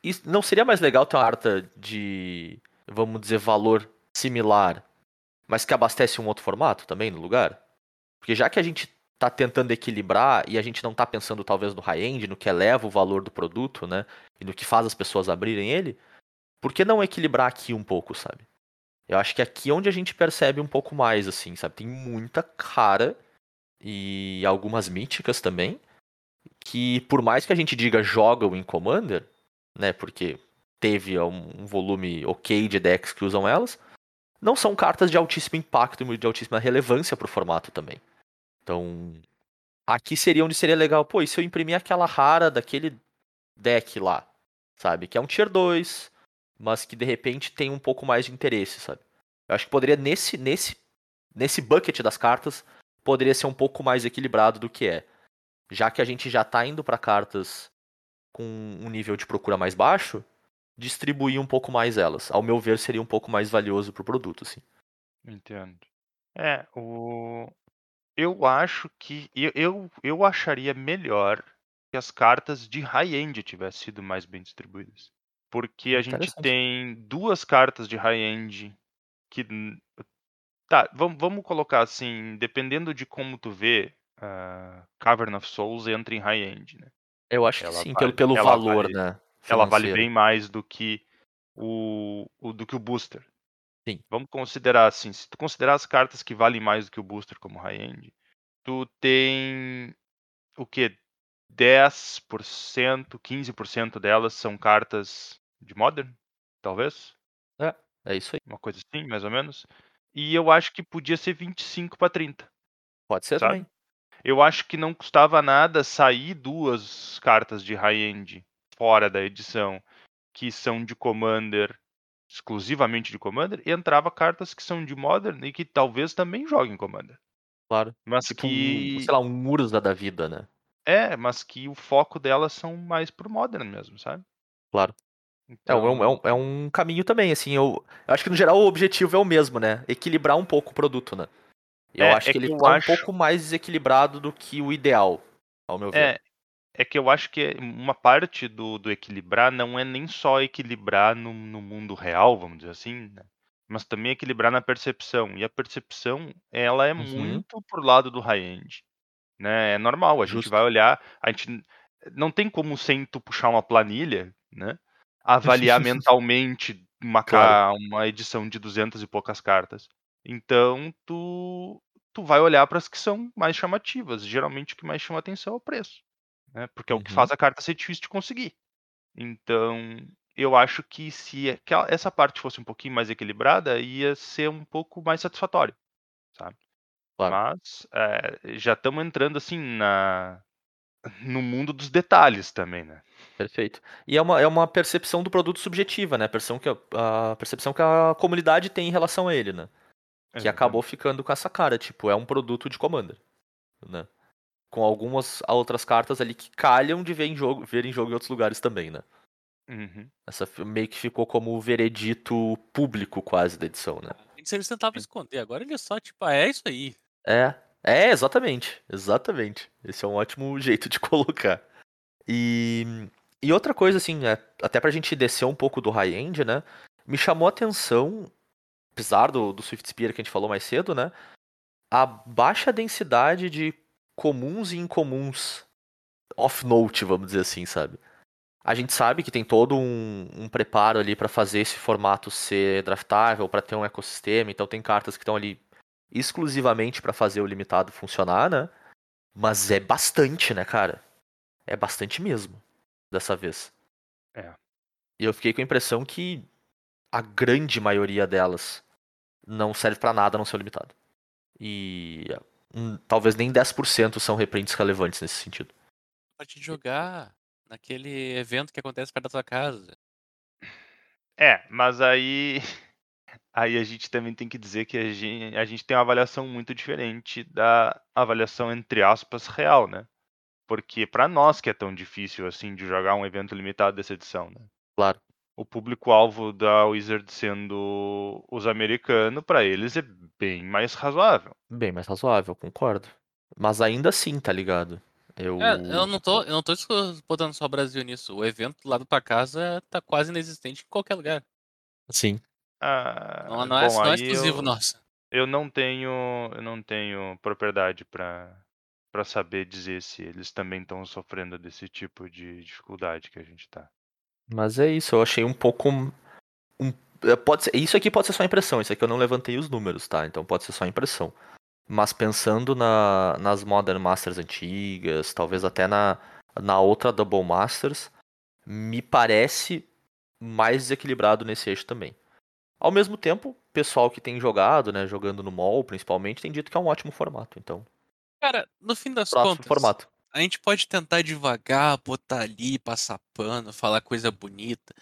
isso- não seria mais legal ter uma carta de, vamos dizer, valor similar, mas que abastece um outro formato também no lugar? Porque já que a gente tá tentando equilibrar e a gente não tá pensando talvez no high-end, no que eleva o valor do produto, né? E no que faz as pessoas abrirem ele, por que não equilibrar aqui um pouco, sabe? Eu acho que aqui é onde a gente percebe um pouco mais, assim, sabe? Tem muita cara e algumas míticas também, que por mais que a gente diga jogam em Commander, né? Porque teve um, um volume ok de decks que usam elas, não são cartas de altíssimo impacto e de altíssima relevância pro formato também. Então, aqui seria onde seria legal, pô, e se eu imprimir aquela rara daquele deck lá, sabe? Que é um tier 2, mas que de repente tem um pouco mais de interesse, sabe? Eu acho que poderia, nesse, nesse, nesse bucket das cartas, poderia ser um pouco mais equilibrado do que é. Já que a gente já tá indo para cartas com um nível de procura mais baixo, distribuir um pouco mais elas. Ao meu ver, seria um pouco mais valioso pro produto, assim. Entendo. É, o... eu acho que. Eu, eu, eu acharia melhor que as cartas de high-end tivessem sido mais bem distribuídas. Porque a gente tem duas cartas de high-end que. Tá, vamos, vamos colocar assim, dependendo de como tu vê, a Cavern of Souls entra em high-end, né? Eu acho que Ela sim, vale- pelo, pelo valor, vale- né? ela vale financeiro. bem mais do que o, o- do que o booster. Sim. Vamos considerar assim, se tu considerar as cartas que valem mais do que o booster como high-end, tu tem o que 10%, 15% delas são cartas de modern, talvez, É isso aí. uma coisa assim, mais ou menos. E eu acho que podia ser 25 para 30. Pode ser Sabe? também. Eu acho que não custava nada sair duas cartas de high-end fora da edição que são de Commander, exclusivamente de Commander, e entrava cartas que são de Modern e que talvez também joguem Commander. Claro. Mas Tipo, um, que. sei lá, um Urza da vida, né? É, mas que o foco delas são mais pro Modern mesmo, sabe? Claro. É, um- é um, é, um, é um caminho também, assim, eu, eu acho que no geral o objetivo é o mesmo, né? Equilibrar um pouco o produto, né? Eu É, acho é que ele que tá acho- um pouco mais desequilibrado do que o ideal, ao meu ver. É, é que eu acho que uma parte do, do equilibrar não é nem só equilibrar no, no mundo real, vamos dizer assim, né? mas também equilibrar na percepção. E a percepção, ela é Uhum. muito pro lado do high-end. Né? É normal, a gente Justo. vai olhar, a gente não tem como sem tu puxar uma planilha, né? Avaliar mentalmente uma, ca- uma edição de 200 e poucas cartas. Então, tu, tu vai olhar para as que são mais chamativas. Geralmente o que mais chama atenção é o preço. Né? Porque é o que Uhum. faz a carta ser difícil de conseguir. Então, eu acho que se essa parte fosse um pouquinho mais equilibrada, ia ser um pouco mais satisfatório, sabe? Claro. Mas é, já estamos entrando assim na no mundo dos detalhes também, né? Perfeito. E é uma, é uma percepção do produto subjetiva, né? A percepção, que a, a percepção que a comunidade tem em relação a ele, né? Que acabou ficando com essa cara, tipo, é um produto de Commander, né? Com algumas outras cartas ali que calham de ver em jogo, ver em jogo em outros lugares também, né? Uhum. Essa meio que ficou como o veredito público quase da edição, né? Antes eles tentavam esconder, agora ele é só, tipo, ah, é isso aí. É, é, exatamente, exatamente. Esse é um ótimo jeito de colocar. E, e outra coisa, assim, é, até pra gente descer um pouco do high-end, né? Me chamou a atenção, apesar do, do Swift Spear que a gente falou mais cedo, né? A baixa densidade de comuns e incomuns off-note, vamos dizer assim, sabe? A gente sabe que tem todo um, um preparo ali pra fazer esse formato ser draftável, pra ter um ecossistema, então tem cartas que estão ali exclusivamente pra fazer o limitado funcionar, né? Mas é bastante, né, cara? É bastante mesmo, dessa vez. É. E eu fiquei com a impressão que a grande maioria delas não serve pra nada a não ser limitado. E hum, talvez nem 10% são reprints relevantes nesse sentido. Pode jogar naquele evento que acontece perto da sua casa. É, mas aí aí a gente também tem que dizer que a gente, a gente tem uma avaliação muito diferente da avaliação entre aspas real, né? Porque pra nós que é tão difícil assim de jogar um evento limitado dessa edição, né? Claro. O público-alvo da Wizard sendo os americanos, pra eles é bem mais razoável. Bem mais razoável, concordo. Mas ainda assim, tá ligado? Eu. É, eu não tô, eu não tô botando só o Brasil nisso. O evento lá da tua casa tá quase inexistente em qualquer lugar. Sim. Ah, Não, não é, bom, não é exclusivo eu, nosso. eu não tenho eu não tenho propriedade pra para saber dizer se eles também estão sofrendo desse tipo de dificuldade que a gente tá. Mas é isso, eu achei um pouco. um- é, pode ser, isso aqui pode ser só impressão, isso aqui eu não levantei os números, tá? Então pode ser só impressão. Mas pensando na, nas Modern Masters antigas, talvez até na, na outra Double Masters, me parece mais desequilibrado nesse eixo também. Ao mesmo tempo, pessoal que tem jogado, né, jogando no mall principalmente, tem dito que é um ótimo formato. Então, Cara, no fim das próximo contas, formato. A gente pode tentar devagar, botar ali, passar pano, falar coisa bonita.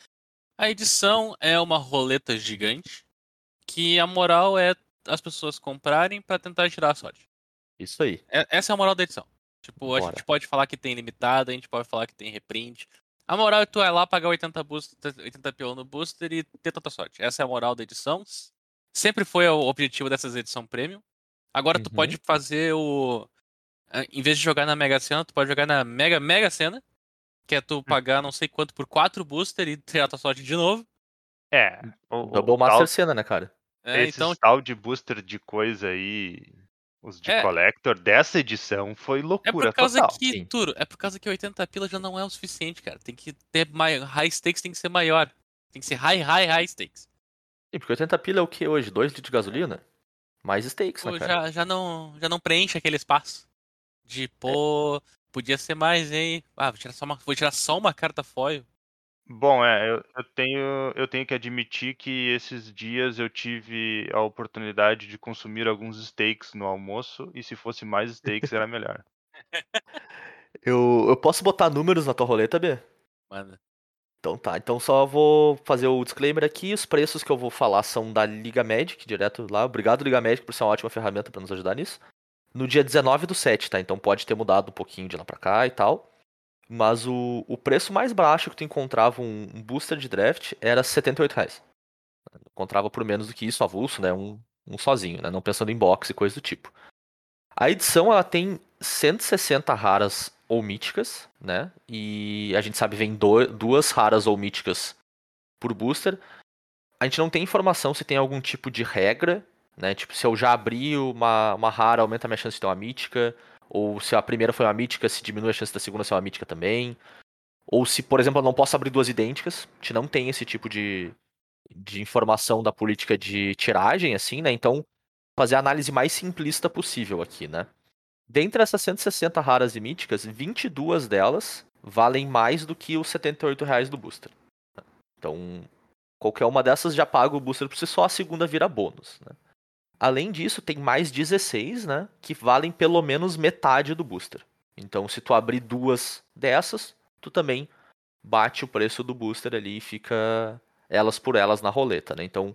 A edição é uma roleta gigante que a moral é as pessoas comprarem pra tentar tirar a sorte. Isso aí. É- Essa é a moral da edição. Tipo, a Bora. gente pode falar que tem limitada, a gente pode falar que tem reprint. A moral é tu ir lá pagar 80, booster, 80 pila no booster e ter tanta sorte. Essa é a moral da edição. Sempre foi o objetivo dessas edições premium. Agora tu Uhum. pode fazer o. ah, Em vez de jogar na Mega Sena, tu pode jogar na Mega Mega Sena. Que é tu pagar não sei quanto por quatro booster e tirar tua sorte de novo. É. O, o Double tal- Master Cena, né, cara? É, esses então, tal de booster de coisa aí, os de É. collector dessa edição foi É loucura por causa total. que, sim. Turo, é por causa que 80 pila já não é o suficiente, cara. Tem que ter mai... high stakes, tem que ser maior. Tem que ser high, high, high stakes. Sim, porque 80 pila é o que hoje? 2 litros de gasolina? Mais stakes, Pô, né, cara? já, já, não, já não preenche aquele espaço. De, pô, podia ser mais, hein? Ah, vou tirar só uma, vou tirar só uma carta foil. Bom, é, eu, eu tenho, eu tenho que admitir que esses dias eu tive a oportunidade de consumir alguns steaks no almoço, e se fosse mais steaks era melhor. Eu, eu posso botar números na tua roleta, B? Mano, Então tá, então só vou fazer o disclaimer aqui. Os preços que eu vou falar são da Liga Magic, direto lá. Obrigado, Liga Magic, por ser uma ótima ferramenta pra nos ajudar nisso. No dia 19 do 7, tá? Então pode ter mudado um pouquinho de lá pra cá e tal. Mas o, o preço mais baixo que tu encontrava um, um booster de draft era 78 reais. Encontrava por menos do que isso, avulso, né? Um, um sozinho, né? Não pensando em box e coisa do tipo. A edição ela tem 160 raras ou míticas, né? E a gente sabe vem do- duas raras ou míticas por booster. A gente não tem informação se tem algum tipo de regra, né? Tipo, se eu já abri uma, uma rara, aumenta a minha chance de ter uma mítica. Ou se a primeira foi uma mítica, se diminui a chance da segunda ser uma mítica também. Ou se, por exemplo, eu não posso abrir duas idênticas. A gente não tem esse tipo de, de informação da política de tiragem, assim, né? Então, fazer a análise mais simplista possível aqui, né? Dentre essas 160 raras e míticas, 22 delas valem mais do que os 78 reais do booster. Então, qualquer uma dessas já paga o booster por si só, a segunda vira bônus. Né? Além disso, tem mais 16, né? Que valem pelo menos metade do booster. Então, se tu abrir duas dessas, tu também bate o preço do booster ali e fica elas por elas na roleta, né? Então,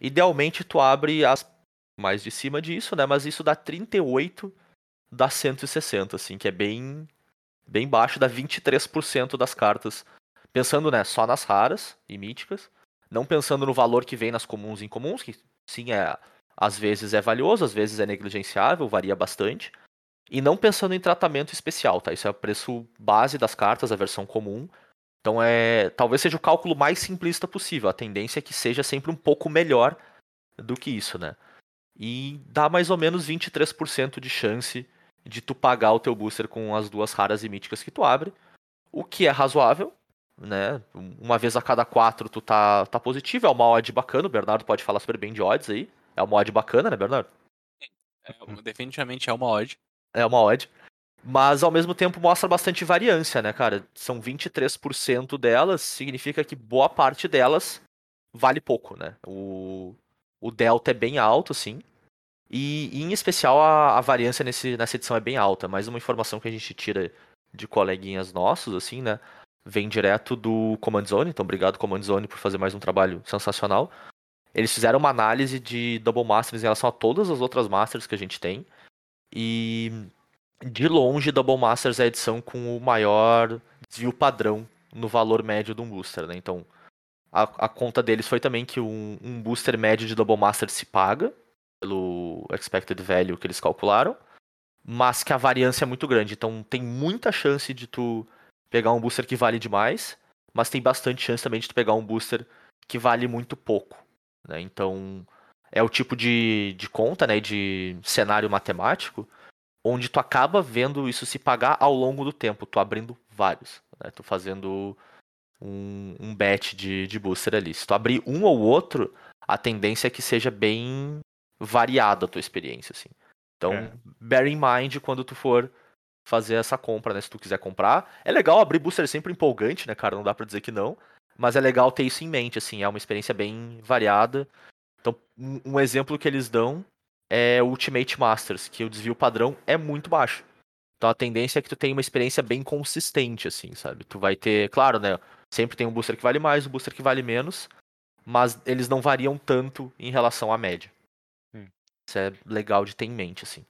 idealmente tu abre as mais de cima disso, né? Mas isso dá 38 dá 160, assim, que é bem bem baixo, dá 23% das cartas. Pensando, né, só nas raras e míticas, não pensando no valor que vem nas comuns e incomuns, que sim, é às vezes é valioso, às vezes é negligenciável, varia bastante. E não pensando em tratamento especial, tá? Isso é o preço base das cartas, a versão comum. Então é, talvez seja o cálculo mais simplista possível. A tendência é que seja sempre um pouco melhor do que isso, né? E dá mais ou menos 23% de chance de tu pagar o teu booster com as duas raras e míticas que tu abre, o que é razoável, né? Uma vez a cada quatro tu tá, tá positivo, é uma odd bacana, o Bernardo pode falar super bem de odds aí. É uma odd bacana, né, Bernardo? é, definitivamente é uma odd. É uma odd. Mas ao mesmo tempo mostra bastante variância, né, cara? São 23% delas, significa que boa parte delas vale pouco, né? O, o delta é bem alto, sim. E, e, em especial a, a variância nesse, nessa edição é bem alta. Mais uma informação que a gente tira de coleguinhas nossos, assim, né? Vem direto do Command Zone. Então, obrigado, Command Zone, por fazer mais um trabalho sensacional. Eles fizeram uma análise de Double Masters em relação a todas as outras Masters que a gente tem. E de longe, Double Masters é a edição com o maior desvio padrão no valor médio de um booster, né? Então, a, a conta deles foi também que um, um, booster médio de Double Master se paga pelo expected value que eles calcularam, mas que a variância é muito grande. Então, tem muita chance de tu pegar um booster que vale demais, mas tem bastante chance também de tu pegar um booster que vale muito pouco, né? Então, é o tipo de, de conta, né, de cenário matemático onde tu acaba vendo isso se pagar ao longo do tempo, tu abrindo vários, né? Tu fazendo um, um bet de, de booster ali. Se tu abrir um ou outro, a tendência é que seja bem variada a tua experiência, assim. Então, é. bear in mind quando tu for fazer essa compra, né? Se tu quiser comprar. É legal abrir booster sempre empolgante, né, cara? Não dá pra dizer que não. Mas é legal ter isso em mente, assim, é uma experiência bem variada. Então, um, exemplo que eles dão é o Ultimate Masters, que o desvio padrão é muito baixo. Então a tendência é que tu tenha uma experiência bem consistente, assim, sabe? Tu vai ter, claro, né? Sempre tem um booster que vale mais, um booster que vale menos, mas eles não variam tanto em relação à média. Hum. Isso é legal de ter em mente, assim.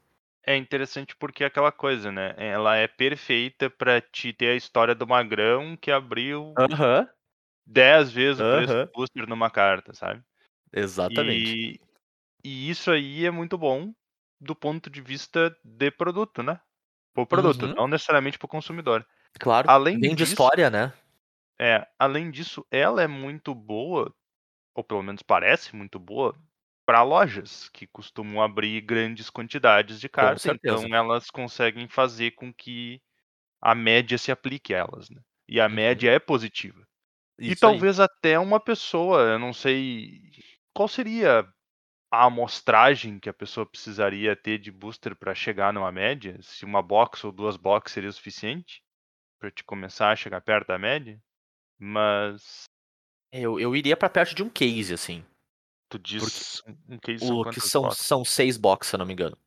É interessante porque é aquela coisa, né? Ela é perfeita pra te ter a história do magrão que abriu Aham, 10 vezes o preço do booster numa carta, sabe? exatamente. E, e isso aí é muito bom do ponto de vista de produto, né? Pro produto, Uhum. não necessariamente pro consumidor. Claro, além vem de disso- história, né? É, além disso, ela é muito boa, ou pelo menos parece muito boa, para lojas que costumam abrir grandes quantidades de cartas, então elas conseguem fazer com que a média se aplique a elas, né? E a Uhum. média é positiva. E Isso aí. talvez até uma pessoa, eu não sei qual seria a amostragem que a pessoa precisaria ter de booster para chegar numa média, se uma box ou duas boxes seria o suficiente para te começar a chegar perto da média. Mas Eu, eu iria pra perto de um case, assim. tu diz um case são O, são, boxes? são seis boxes, se eu não me engano.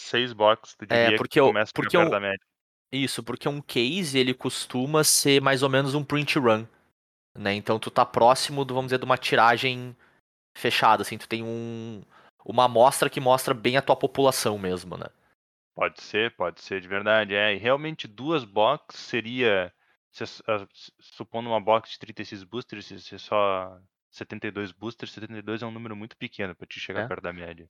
Seis boxes, tu É, diria porque que eu- começa a porque chegar eu- perto da média. Isso, porque um case ele costuma ser mais ou menos um print run, né? Então tu tá próximo do, vamos dizer, de uma tiragem fechada, assim, tu tem um uma amostra que mostra bem a tua população mesmo, né? Pode ser, pode ser de verdade. É, e realmente duas boxes seria. se s- supondo uma box de 36 boosters, se é só 72 boosters, 72 é um número muito pequeno pra te chegar É. perto da média.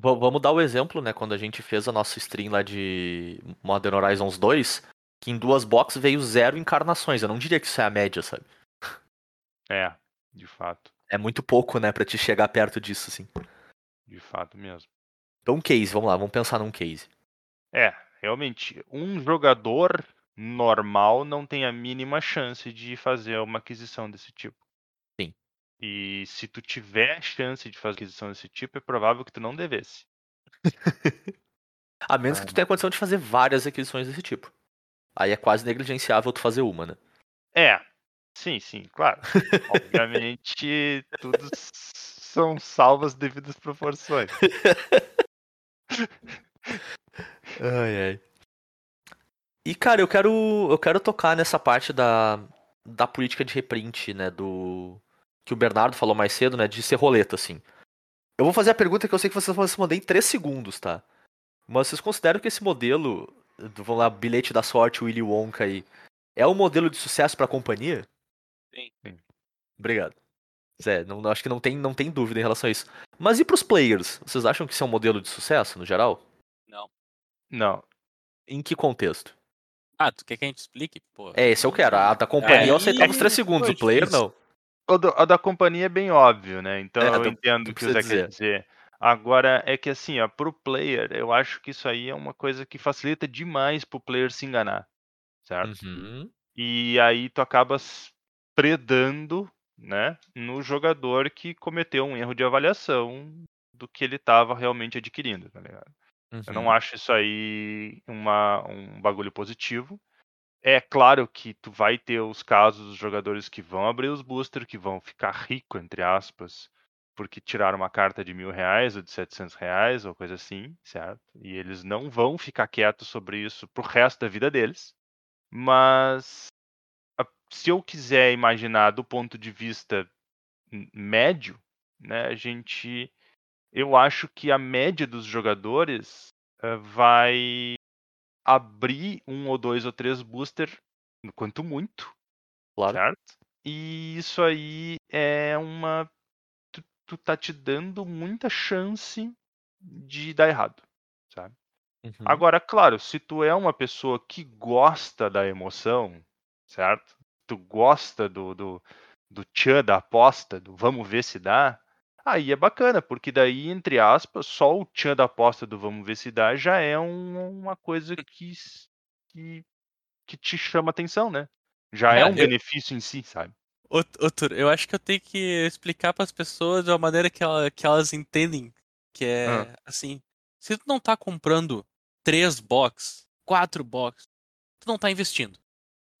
Vamos dar o exemplo, né, quando a gente fez a nossa stream lá de Modern Horizons 2, que em duas boxes veio zero encarnações. Eu não diria que isso é a média, sabe? É, de fato. É muito pouco, né, pra te chegar perto disso, assim. De fato mesmo. Então um case, vamos lá, vamos pensar num case. É, realmente, um jogador normal não tem a mínima chance de fazer uma aquisição desse tipo. Sim. E se tu tiver chance de fazer aquisição desse tipo, é provável que tu não devesse. A menos que tu tenha condição de fazer várias aquisições desse tipo. Aí é quase negligenciável tu fazer uma, né? É, sim, sim, claro. Obviamente, tudo são salvas devidas proporções. Ai, ai. E, cara, eu quero, eu quero tocar nessa parte da, da política de reprint, né? Do. Que o Bernardo falou mais cedo, né? De ser roleta, assim. Eu vou fazer a pergunta que eu sei que vocês vão responder em 3 segundos, tá? Mas vocês consideram que esse modelo, vamos lá, bilhete da sorte, Willy Wonka aí, é um modelo de sucesso pra companhia? Sim. Sim. Obrigado. Zé, não, acho que não tem, não tem dúvida em relação a isso. Mas e pros players? Vocês acham que isso é um modelo de sucesso, no geral? Não. Não, Em que contexto? Ah, tu quer que a gente explique? Pô. É, esse eu quero. A da companhia É, eu aceitava os e- 3 segundos, o player não. o, do- a da companhia é bem óbvio, né? Então É, eu do- entendo do o que que o você Zé quer dizer. Agora, é que assim, ó, pro player, eu acho que isso aí é uma coisa que facilita demais pro player se enganar, certo? Uhum. E aí tu acaba s- predando, né, no jogador que cometeu um erro de avaliação do que ele estava realmente adquirindo, tá ligado? Eu uhum. não acho isso aí uma, um bagulho positivo. É claro que tu vai ter os casos dos jogadores que vão abrir os boosters, que vão ficar rico, entre aspas, porque tiraram uma carta de mil reais ou de 700 reais ou coisa assim, certo? E eles não vão ficar quietos sobre isso pro resto da vida deles. Mas se eu quiser imaginar do ponto de vista médio, né, a gente, eu acho que a média dos jogadores eh, vai abrir um ou dois ou três booster, quanto muito, Claro. certo? E isso aí é uma. Tu, tu tá te dando muita chance de dar errado, sabe? Uhum. Agora, claro, se tu é uma pessoa que gosta da emoção, certo? Tu gosta do, do, do tchan da aposta, do vamos ver se dá, aí é bacana, porque daí, entre aspas, só o tchan da aposta do vamos ver se dá já é um- uma coisa que, que, que te chama atenção, né? Já é, É, um eu- benefício em si, sabe? Tur, eu acho que eu tenho que explicar para as pessoas de uma maneira que, ela- que elas entendem. Que é Ah. assim: se tu não tá comprando três box, quatro box, tu não tá investindo.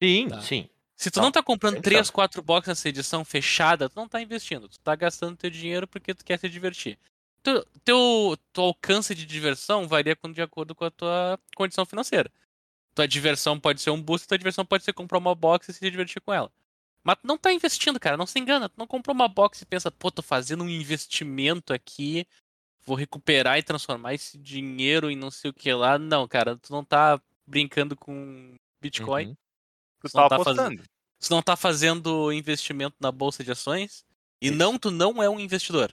Sim, Tá. sim. Se tu Não, não tá comprando 100%. 3, 4 boxes nessa edição fechada, tu não tá investindo. Tu tá gastando teu dinheiro porque tu quer se divertir. Tu, teu, teu alcance de diversão varia de acordo com a tua condição financeira. Tua diversão pode ser um boost, tua diversão pode ser comprar uma box e se divertir com ela. Mas tu não tá investindo, cara, não se engana. Tu não comprou uma box e pensa, pô, tô fazendo um investimento aqui, vou recuperar e transformar esse dinheiro em não sei o que lá. Não, cara, tu não tá brincando com Bitcoin. Uhum. Tu tá fazendo- apostando. Tu não tá fazendo investimento na bolsa de ações. E não, tu não é um investidor.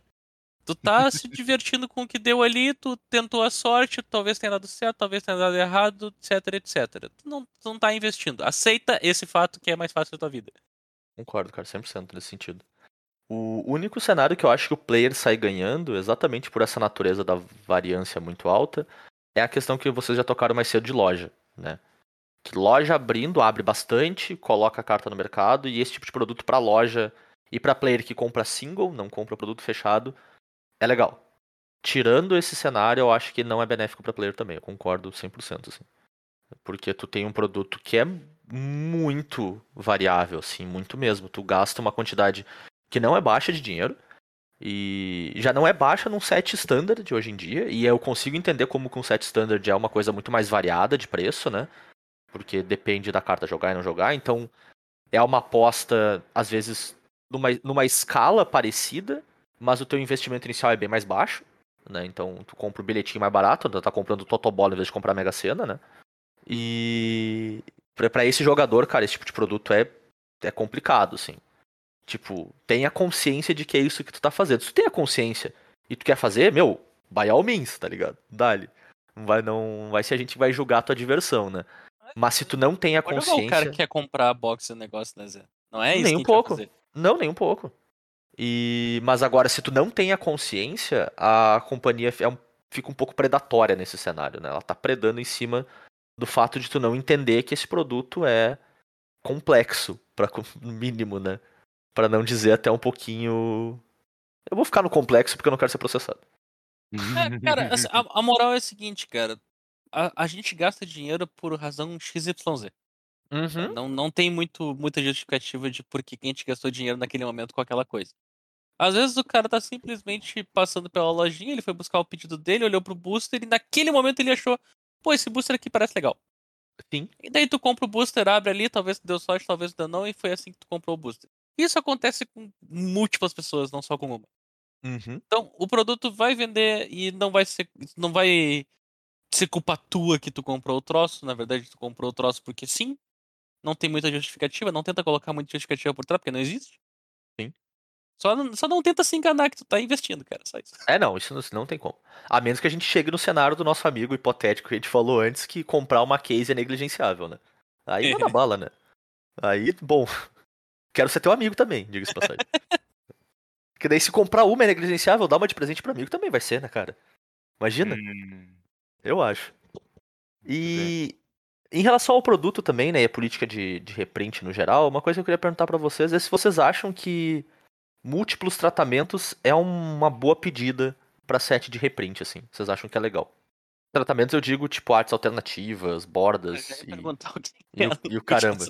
Tu tá se divertindo com o que deu ali, tu tentou a sorte, talvez tenha dado certo, talvez tenha dado errado, etc, etc. Tu não, tu não tá investindo. Aceita esse fato que é mais fácil da tua vida. Concordo, cara, 100% nesse sentido. O único cenário que eu acho que o player sai ganhando, exatamente por essa natureza da variância muito alta, é a questão que vocês já tocaram mais cedo de loja, né? Que loja abrindo abre bastante, coloca a carta no mercado e esse tipo de produto pra loja e pra player que compra single, não compra produto fechado, é legal. Tirando esse cenário, eu acho que não é benéfico pra player também, eu concordo 100%, assim. Porque tu tem um produto que é muito variável, assim, muito mesmo. Tu gasta uma quantidade que não é baixa de dinheiro. E já não é baixa num set standard de hoje em dia. E eu consigo entender como com set standard é uma coisa muito mais variada de preço, né? Porque depende da carta jogar e não jogar. Então é uma aposta, às vezes, numa, numa escala parecida, mas o teu investimento inicial é bem mais baixo. Né? Então tu compra o bilhetinho mais barato, tu tá comprando Totobola em vez de comprar Mega Sena, né? E pra esse jogador, cara, esse tipo de produto é, é complicado, assim. Tipo, tenha consciência de que é isso que tu tá fazendo. Se tu tem a consciência e tu quer fazer, meu, by all means, tá ligado? Não vai, não vai ser a gente vai julgar a tua diversão, né? Mas se tu não tem a consciência. o cara que quer comprar a box do negócio, né, Zé? Não é isso Nem um pouco. Não, nem um pouco. E mas agora se tu não tem a consciência, a companhia é um- fica um pouco predatória nesse cenário, né? Ela tá predando em cima do fato de tu não entender que esse produto é complexo, para no mínimo, né? Pra não dizer até um pouquinho Eu vou ficar no complexo porque eu não quero ser processado. É, cara, assim, a, a moral é a seguinte, cara. A, a gente gasta dinheiro por razão XYZ. Uhum. Não, não tem muito, muita justificativa de por que a gente gastou dinheiro naquele momento com aquela coisa. Às vezes o cara tá simplesmente passando pela lojinha, ele foi buscar o pedido dele, olhou pro booster e naquele momento ele achou, pô, esse booster aqui parece legal. Sim. E daí tu compra o booster, abre ali, talvez deu sorte, talvez deu não, e foi assim que tu comprou o booster. Isso acontece com múltiplas pessoas, não só com uma. Uhum. Então, o produto vai vender e não vai ser. Não vai ser culpa tua que tu comprou o troço. Na verdade, tu comprou o troço porque sim. Não tem muita justificativa. Não tenta colocar muita justificativa por trás, porque não existe. Sim. Só não, só não tenta se enganar que tu tá investindo, cara. Só isso. É, não, isso não, isso não tem como. A menos que a gente chegue no cenário do nosso amigo hipotético que a gente falou antes, que comprar uma case é negligenciável, né? Aí manda bala, né? Aí, bom, quero ser teu amigo também, diga-se passagem. Porque daí se comprar uma é negligenciável, dá uma de presente pro amigo também vai ser, né, cara? Imagina, Hum, eu acho. E em relação ao produto também, né, e a política de, de reprint no geral, uma coisa que eu queria perguntar pra vocês é se vocês acham que múltiplos tratamentos é uma boa pedida pra set de reprint, assim. Vocês acham que é legal? Tratamentos eu digo, tipo, artes alternativas, bordas e, perguntar o que e o- é e o caramba.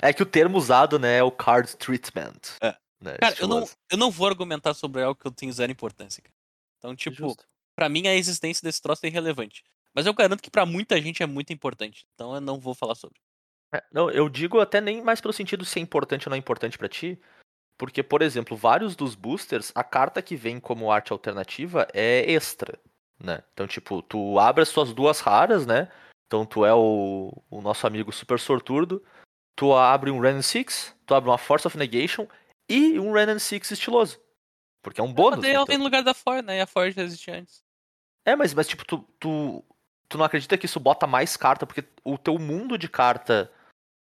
É que o termo usado, né, é o card treatment. É. Né, Cara, eu não, eu não vou argumentar sobre algo que eu tenho zero importância, cara. Então, tipo, Justo. Pra mim a existência desse troço é irrelevante. Mas eu garanto que pra muita gente é muito importante. Então eu não vou falar sobre. É, não, eu digo até nem mais pelo sentido se é importante ou não é importante pra ti, porque, por exemplo, vários dos boosters, a carta que vem como arte alternativa é extra, né? Então, tipo, tu abre as tuas duas raras, né? Então, tu é o, o nosso amigo super sortudo, tu abre um Renan Six, tu abre uma Force of Negation e um Renan Six estiloso. Porque é um Mas bônus. daí né, ela vem no lugar da Ford, né? E a Ford já existia antes. É, mas, mas tipo, tu, tu, tu não acredita que isso bota mais carta, porque o teu mundo de carta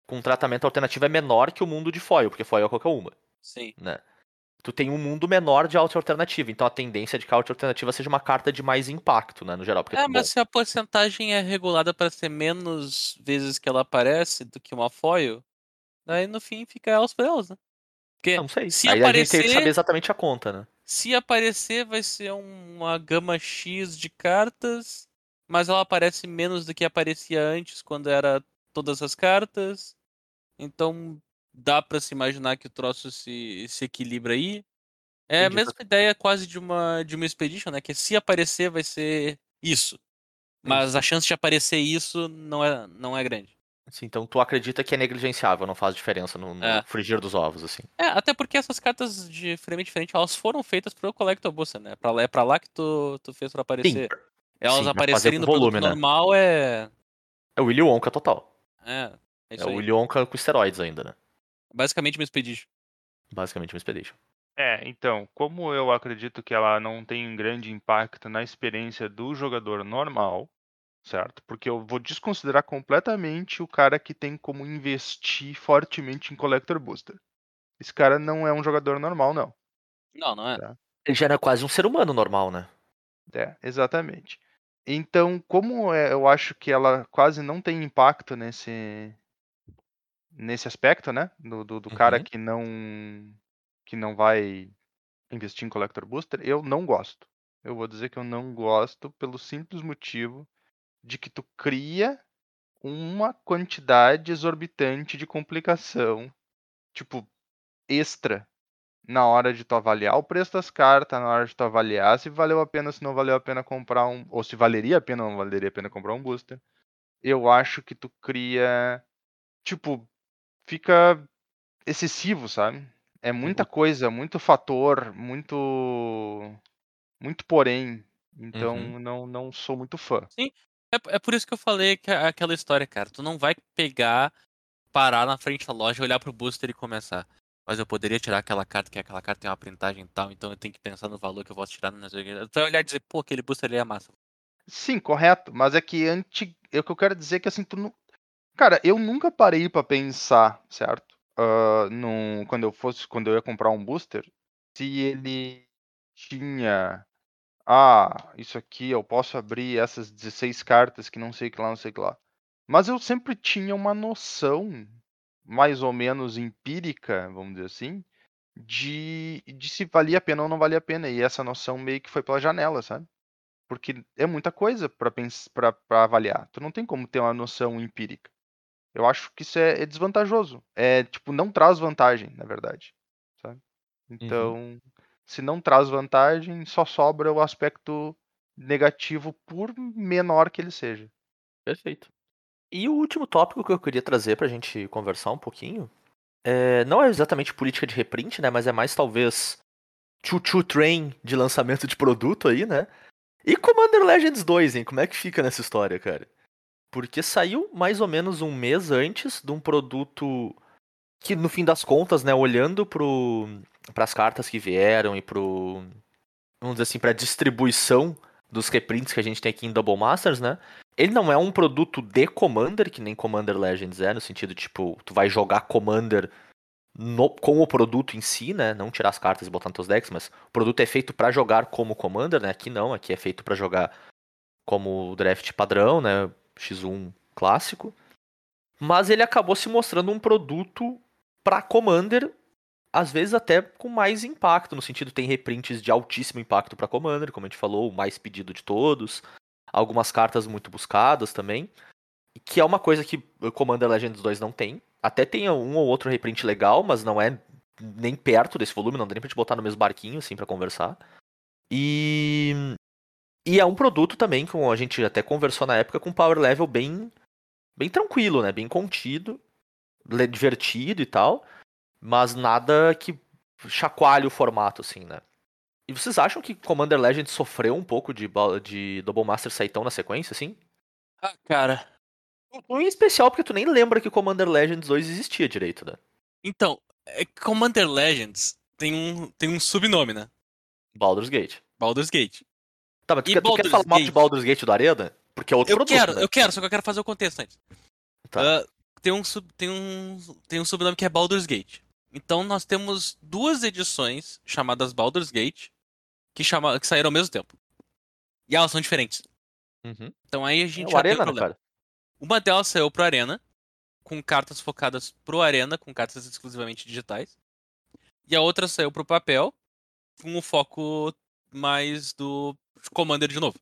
com tratamento alternativo é menor que o mundo de foil, porque foil é qualquer uma, Sim. né? Tu tem um mundo menor de arte alternativa, então a tendência é de que a arte alternativa seja uma carta de mais impacto, né, no geral. Porque, É, bom, mas se a porcentagem é regulada para ser menos vezes que ela aparece do que uma foil, daí no fim fica elas por elas, né? Porque não sei. se Aí a gente tem que aparecer- saber exatamente a conta, né? se aparecer vai ser uma gama X de cartas, mas ela aparece menos do que aparecia antes quando era todas as cartas. Então dá pra se imaginar que o troço se, se equilibra aí. É a Entendi. mesma ideia quase de uma de uma Expedition, né? Que se aparecer vai ser isso. Mas a chance de aparecer isso não é, não é grande. Assim, então tu acredita que é negligenciável, não faz diferença no, no É. frigir dos ovos, assim. É, até porque essas cartas de frame diferente, elas foram feitas pro Collector Booster, né? Pra lá, é pra lá que tu, tu fez pra aparecer. Elas sim, aparecerem no volume, produto né? normal é. É o Willy Wonka total. É, é É o aí. Willy Wonka com esteroides ainda, né? Basicamente uma Expedition. Basicamente uma Expedition. É, então, como eu acredito que ela não tem um grande impacto na experiência do jogador normal, certo? Porque eu vou desconsiderar completamente o cara que tem como investir fortemente em Collector Booster. Esse cara não é um jogador normal, não. Não, não é. Ele já era quase um ser humano normal, né? É, exatamente. Então, como é, eu acho que ela quase não tem impacto nesse nesse aspecto, né? Do, do, do cara Uhum. que não que não vai investir em Collector Booster, eu não gosto. Eu vou dizer que eu não gosto pelo simples motivo de que tu cria uma quantidade exorbitante de complicação, tipo, extra na hora de tu avaliar o preço das cartas, na hora de tu avaliar se valeu a pena, se não valeu a pena comprar um, ou se valeria a pena ou não valeria a pena comprar um booster. Eu acho que tu cria, tipo, fica excessivo, sabe? É muita coisa, muito fator, muito muito porém. Então Uhum. não não sou muito fã. É, é por isso que eu falei que é aquela história, cara. Tu não vai pegar, parar na frente da loja, olhar pro booster e começar. Mas eu poderia tirar aquela carta, que aquela carta tem uma printagem tal, então eu tenho que pensar no valor que eu posso tirar. Quê. Tu vai olhar e dizer, pô, aquele booster ali é massa. Sim, correto. Mas é que anti... é o que eu quero dizer que assim, tu não. Cara, eu nunca parei pra pensar, certo? Num... Quando eu fosse, quando eu ia comprar um booster, se ele tinha. Ah, isso aqui eu posso abrir essas 16 cartas que não sei que lá, não sei que lá. Mas eu sempre tinha uma noção, mais ou menos empírica, vamos dizer assim, de, de se valia a pena ou não valia a pena. E essa noção meio que foi pela janela, sabe? Porque é muita coisa para avaliar. Tu não tem como ter uma noção empírica. Eu acho que isso é, é desvantajoso. É tipo não traz vantagem, na verdade, sabe? Então, se não traz vantagem, só sobra o aspecto negativo por menor que ele seja. Perfeito. E o último tópico que eu queria trazer pra gente conversar um pouquinho é, não é exatamente política de reprint, né? Mas é mais talvez choo-choo train de lançamento de produto aí, né? E Commander Legends 2, hein? Como é que fica nessa história, cara? Porque saiu mais ou menos um mês antes de um produto que, no fim das contas, né, olhando pro, pras cartas que vieram e pro. Vamos dizer assim, pra distribuição dos reprints que a gente tem aqui em Double Masters, né? Ele não é um produto de Commander, que nem Commander Legends é, no sentido, tipo, tu vai jogar Commander no- com o produto em si, né? Não tirar as cartas e botar nos teus decks, mas o produto é feito pra jogar como Commander, né? Aqui não, aqui é feito pra jogar como draft padrão, né? X1 clássico. Mas ele acabou se mostrando um produto pra Commander, às vezes até com mais impacto, no sentido tem reprints de altíssimo impacto pra Commander, como a gente falou, o mais pedido de todos. Algumas cartas muito buscadas também. Que é uma coisa que Commander Legends 2 não tem. Até tem um ou outro reprint legal, mas não é nem perto desse volume, não dá nem pra te botar no mesmo barquinho, assim, pra conversar. E. E é um produto também, como a gente até conversou na época, com power level bem. bem tranquilo, né? Bem contido, divertido e tal. Mas nada que chacoalhe o formato, assim, né? E vocês acham que Commander Legends sofreu um pouco de, de Double Master sair tão na sequência, assim? Ah, cara. Um em especial porque tu nem lembra que Commander Legends 2 existia direito, né? Então, é que Commander Legends tem um, tem um subnome, né? Baldur's Gate. Baldur's Gate. Tá, mas tu, quer, tu quer falar mal de? Baldur's Gate do Arena? Porque é outro Eu produto, quero, né? eu quero, só que eu quero fazer o contexto antes. Tá. Ah, tem, um sub, tem, um, tem um subnome que é Baldur's Gate. Então nós temos duas edições chamadas Baldur's Gate que, chama, que saíram ao mesmo tempo. E elas são diferentes. Uhum. Então aí a É gente o já tem um Arena, né, problema. cara? Uma delas saiu pro Arena, com cartas focadas pro Arena, com cartas exclusivamente digitais. E a outra saiu pro papel, com o foco mais do Commander de novo.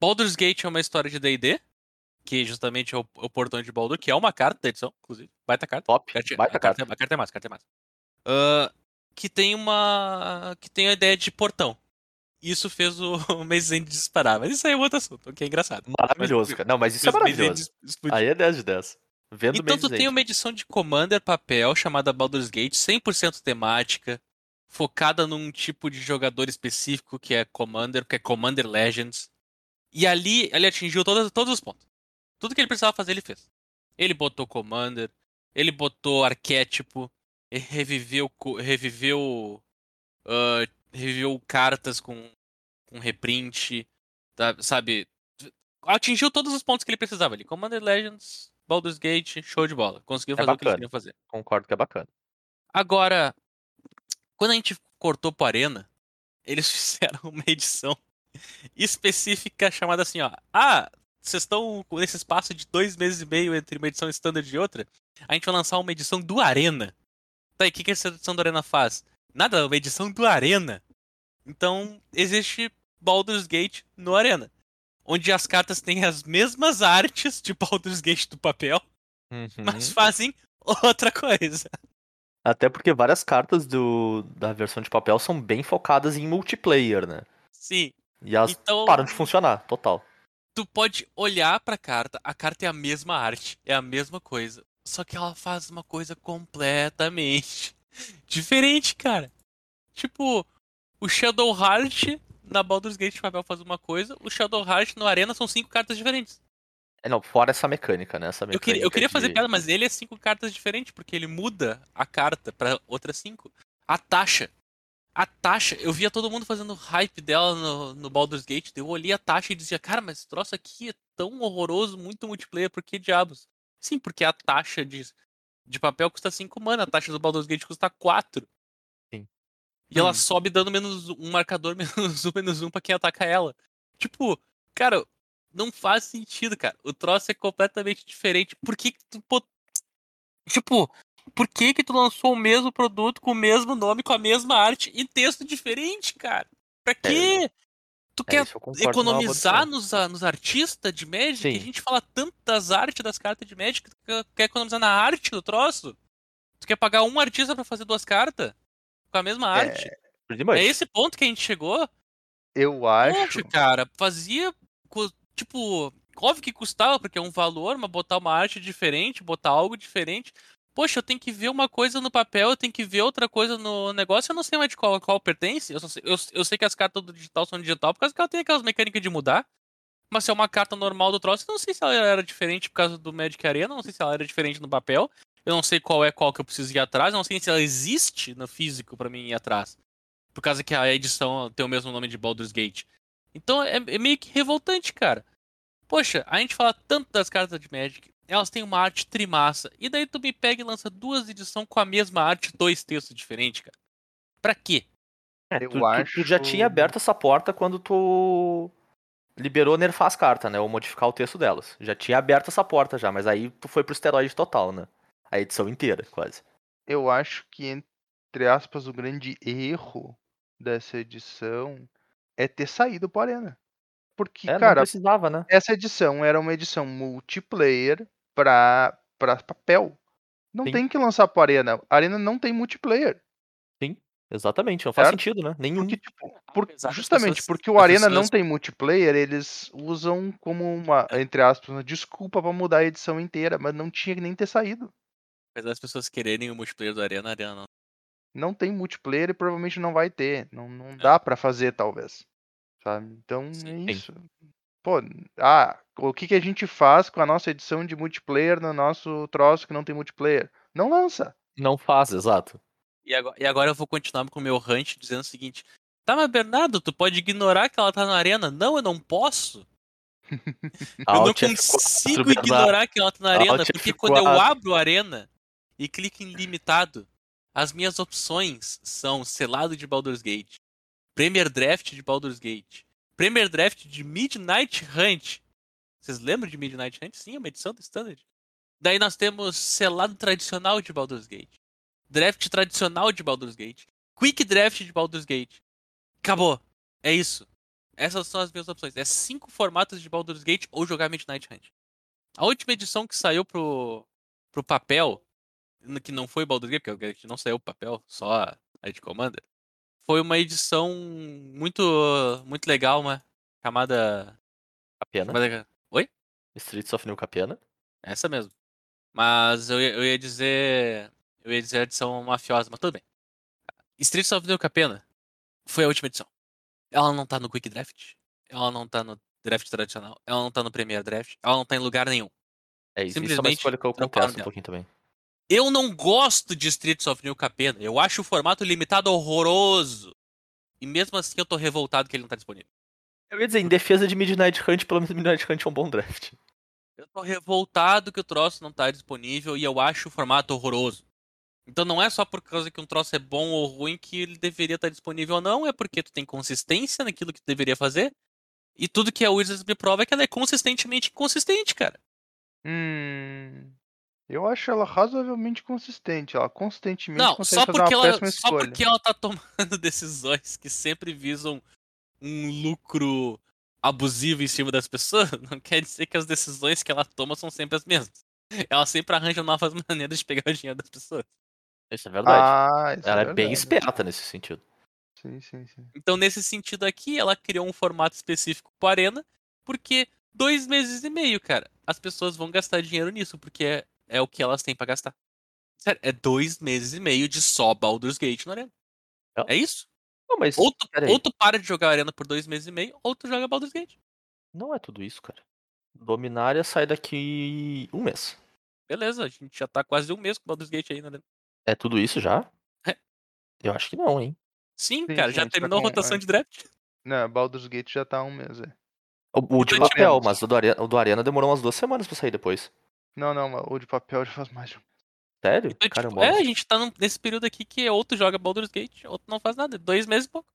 Baldur's Gate é uma história de D&D, que justamente é o, o portão de Baldur, que é uma carta da edição, inclusive. Baita carta. Top. Carta- Baita a, carta, carta. é- a carta é massa, a carta é massa. Ah, que tem uma. que tem a ideia de portão. Isso fez o, o Maze End disparar. Mas isso aí é outro assunto, que é engraçado. Maravilhoso, Mas- cara. Não, mas isso é Mas maravilhoso. Aí é 10 de 10. Vendo Então tu Maze tem End. uma edição de Commander papel chamada Baldur's Gate, 100% temática, focada num tipo de jogador específico que é Commander, que é Commander Legends. E ali ele atingiu todas, todos os pontos. Tudo que ele precisava fazer, ele fez. Ele botou Commander, ele botou arquétipo, reviveu, reviveu, ah, reviveu cartas com, com reprint, tá- sabe? Atingiu todos os pontos que ele precisava ali. Commander Legends, Baldur's Gate, show de bola. Conseguiu É fazer o que eles queriam fazer. Concordo que é bacana. Agora, quando a gente cortou pro Arena, eles fizeram uma edição específica chamada assim, ó. Ah, vocês estão nesse espaço de dois meses e meio entre uma edição standard e outra? A gente vai lançar uma edição do Arena. Tá, e o que, que essa edição do Arena faz? Nada, é uma edição do Arena. Então, existe Baldur's Gate no Arena. Onde as cartas têm as mesmas artes de Baldur's Gate do papel, Uhum. mas fazem outra coisa. Até porque várias cartas do, da versão de papel são bem focadas em multiplayer, né? Sim. E elas Então, param de funcionar, total. tu pode olhar pra carta, a carta é a mesma arte, é a mesma coisa. Só que ela faz uma coisa completamente diferente, cara. Tipo, o Shadow Heart na Baldur's Gate de papel faz uma coisa, o Shadow Heart no Arena são cinco cartas diferentes. É, não, fora essa mecânica, né? Essa Eu mecânica queria, eu queria de- fazer piada, mas ele é cinco cartas diferentes, porque ele muda a carta pra outras cinco. A taxa. A taxa, eu via todo mundo fazendo hype dela no, no Baldur's Gate, eu olhei a taxa e dizia, cara, mas esse troço aqui é tão horroroso, muito multiplayer, por que diabos? Sim, porque a taxa de, de papel custa 5 mana, a taxa do Baldur's Gate custa 4. Sim. E ela Hum. sobe dando menos um marcador, menos um, menos um pra quem ataca ela. Tipo, cara, não faz sentido, cara. O troço é completamente diferente. Por que, que tu. pô- Tipo, por que que tu lançou o mesmo produto com o mesmo nome, com a mesma arte e texto diferente, cara? Pra quê? Tu É, quer é economizar nos, nos artistas de Magic? Sim. A gente fala tanto das artes das cartas de Magic, tu quer- economizar na arte do troço? Tu quer pagar um artista pra fazer duas cartas? Com a mesma arte? Pretty much. É esse ponto que a gente chegou? Eu acho. Poxa, cara, fazia. Tipo, óbvio que custava, porque é um valor, mas botar uma arte diferente, botar algo diferente. Poxa, eu tenho que ver uma coisa no papel, eu tenho que ver outra coisa no negócio, eu não sei mais de qual, qual pertence. Eu, sei, eu, eu sei que as cartas do digital são digital por causa que ela tem aquelas mecânicas de mudar. Mas se é uma carta normal do troço, eu não sei se ela era diferente por causa do Magic Arena, não sei se ela era diferente no papel. Eu não sei qual é qual que eu preciso ir atrás, eu não sei se ela existe no físico pra mim ir atrás. Por causa que a edição tem o mesmo nome de Baldur's Gate. Então é, é meio que revoltante, cara. Poxa, a gente fala tanto das cartas de Magic, elas têm uma arte trimassa, e daí tu me pega e lança duas edições com a mesma arte, dois textos diferentes, cara. Pra quê? É, Eu tu, tu- tu já acho- tinha aberto essa porta quando tu liberou nerfar as cartas, né? Ou modificar o texto delas. Já tinha aberto essa porta já, mas aí tu foi pro esteroide total, né? A edição inteira, quase. Eu acho que, entre aspas, o grande erro dessa edição é ter saído pro Arena. Porque, É, não cara, precisava, né? essa edição era uma edição multiplayer pra, pra papel. Não Sim. tem que lançar pro Arena. Arena não tem multiplayer. Exatamente, não faz Certo? sentido, né? Nenhum. Porque, tipo, por- justamente pessoas- porque o Arena não pessoas- tem multiplayer, eles usam como uma, entre aspas, uma desculpa pra mudar a edição inteira, mas não tinha que nem ter saído. Apesar das pessoas quererem o multiplayer do Arena, a Arena não. Não tem multiplayer e provavelmente não vai ter. Não, É. não dá pra fazer, talvez. Sabe? Então Sim. é isso. Pô, ah, o que, que a gente faz com a nossa edição de multiplayer no nosso troço que não tem multiplayer? Não lança. Não faz, exato. E agora, e agora eu vou continuar com o meu ranch dizendo o seguinte: Tá, mas Bernardo, tu pode ignorar que ela tá na arena? Não, eu não posso. Eu não Alt F4, consigo Bernardo. ignorar que ela tá na arena, Alt porque F4. quando eu abro a arena e clico em limitado, as minhas opções são selado de Baldur's Gate, Premier Draft de Baldur's Gate, Premier Draft de Midnight Hunt. Vocês lembram de Midnight Hunt? Sim, é uma edição do Standard. Daí nós temos selado tradicional de Baldur's Gate, draft tradicional de Baldur's Gate, Quick Draft de Baldur's Gate. Acabou. É isso. Essas são as minhas opções. É cinco formatos de Baldur's Gate ou jogar Midnight Hunt. A última edição que saiu pro, pro papel, que não foi Baldur's Gate, porque a não saiu pro papel, só a, a de Commander, foi uma edição muito muito legal, né? Chamada. Capiana. chamada Oi? Streets of New Capiana. Essa mesmo. Mas eu, ia- eu ia dizer. Eu ia dizer a edição mafiosa, mas tudo bem. Streets of New Capena foi a última edição. Ela não tá no Quick Draft. Ela não tá no draft tradicional. Ela não tá no Premier Draft. Ela não tá em lugar nenhum. É isso. Isso é uma Simplesmente escolha que eu contesto um pouquinho também. Eu não gosto de Streets of New Capena. Eu acho o formato limitado horroroso. E mesmo assim eu tô revoltado que ele não tá disponível. Eu ia dizer, em defesa de Midnight Hunt, pelo menos Midnight Hunt é um bom draft. Eu tô revoltado que o troço não tá disponível e eu acho o formato horroroso. Então não é só por causa que um troço é bom ou ruim que ele deveria estar disponível ou não, é porque tu tem consistência naquilo que tu deveria fazer. E tudo que a Wizards me prova é que ela é consistentemente inconsistente, cara. Hum. Eu acho ela razoavelmente consistente. Ela consistentemente Não, consegue só fazer porque, uma ela, péssima só escolha. porque ela tá tomando decisões que sempre visam um lucro abusivo em cima das pessoas, não quer dizer que as decisões que ela toma são sempre as mesmas. Ela sempre arranja novas maneiras de pegar o dinheiro das pessoas. Isso é verdade. Ah, isso Ela é, é bem esperta nesse sentido. Sim, sim, sim. Então, nesse sentido aqui, ela criou um formato específico para Arena, porque dois meses e meio, cara, as pessoas vão gastar dinheiro nisso, porque é, é o que elas têm pra gastar. Sério, é dois meses e meio de só Baldur's Gate no Arena. É. É isso? Não, mas Ou tu, ou tu para de jogar Arena por dois meses e meio, ou tu joga Baldur's Gate. não é tudo isso, cara. Dominária sai daqui um mês. Beleza, a gente já tá quase um mês com Baldur's Gate aí na Arena. É tudo isso já? É. Eu acho que não, hein? Sim, Sim, cara, já tá terminou a rotação é. de draft. Não, Baldur's Gate já tá um mês, é. O, o de Então, papel, tivemos. mas o do, Arena, o do Arena demorou umas duas semanas pra sair depois. Não, não, mas o de papel já faz mais de um Sério? Então, Cara, tipo, é, a gente tá nesse período aqui que ou tu joga Baldur's Gate, ou tu não faz nada. Dois meses e pouco.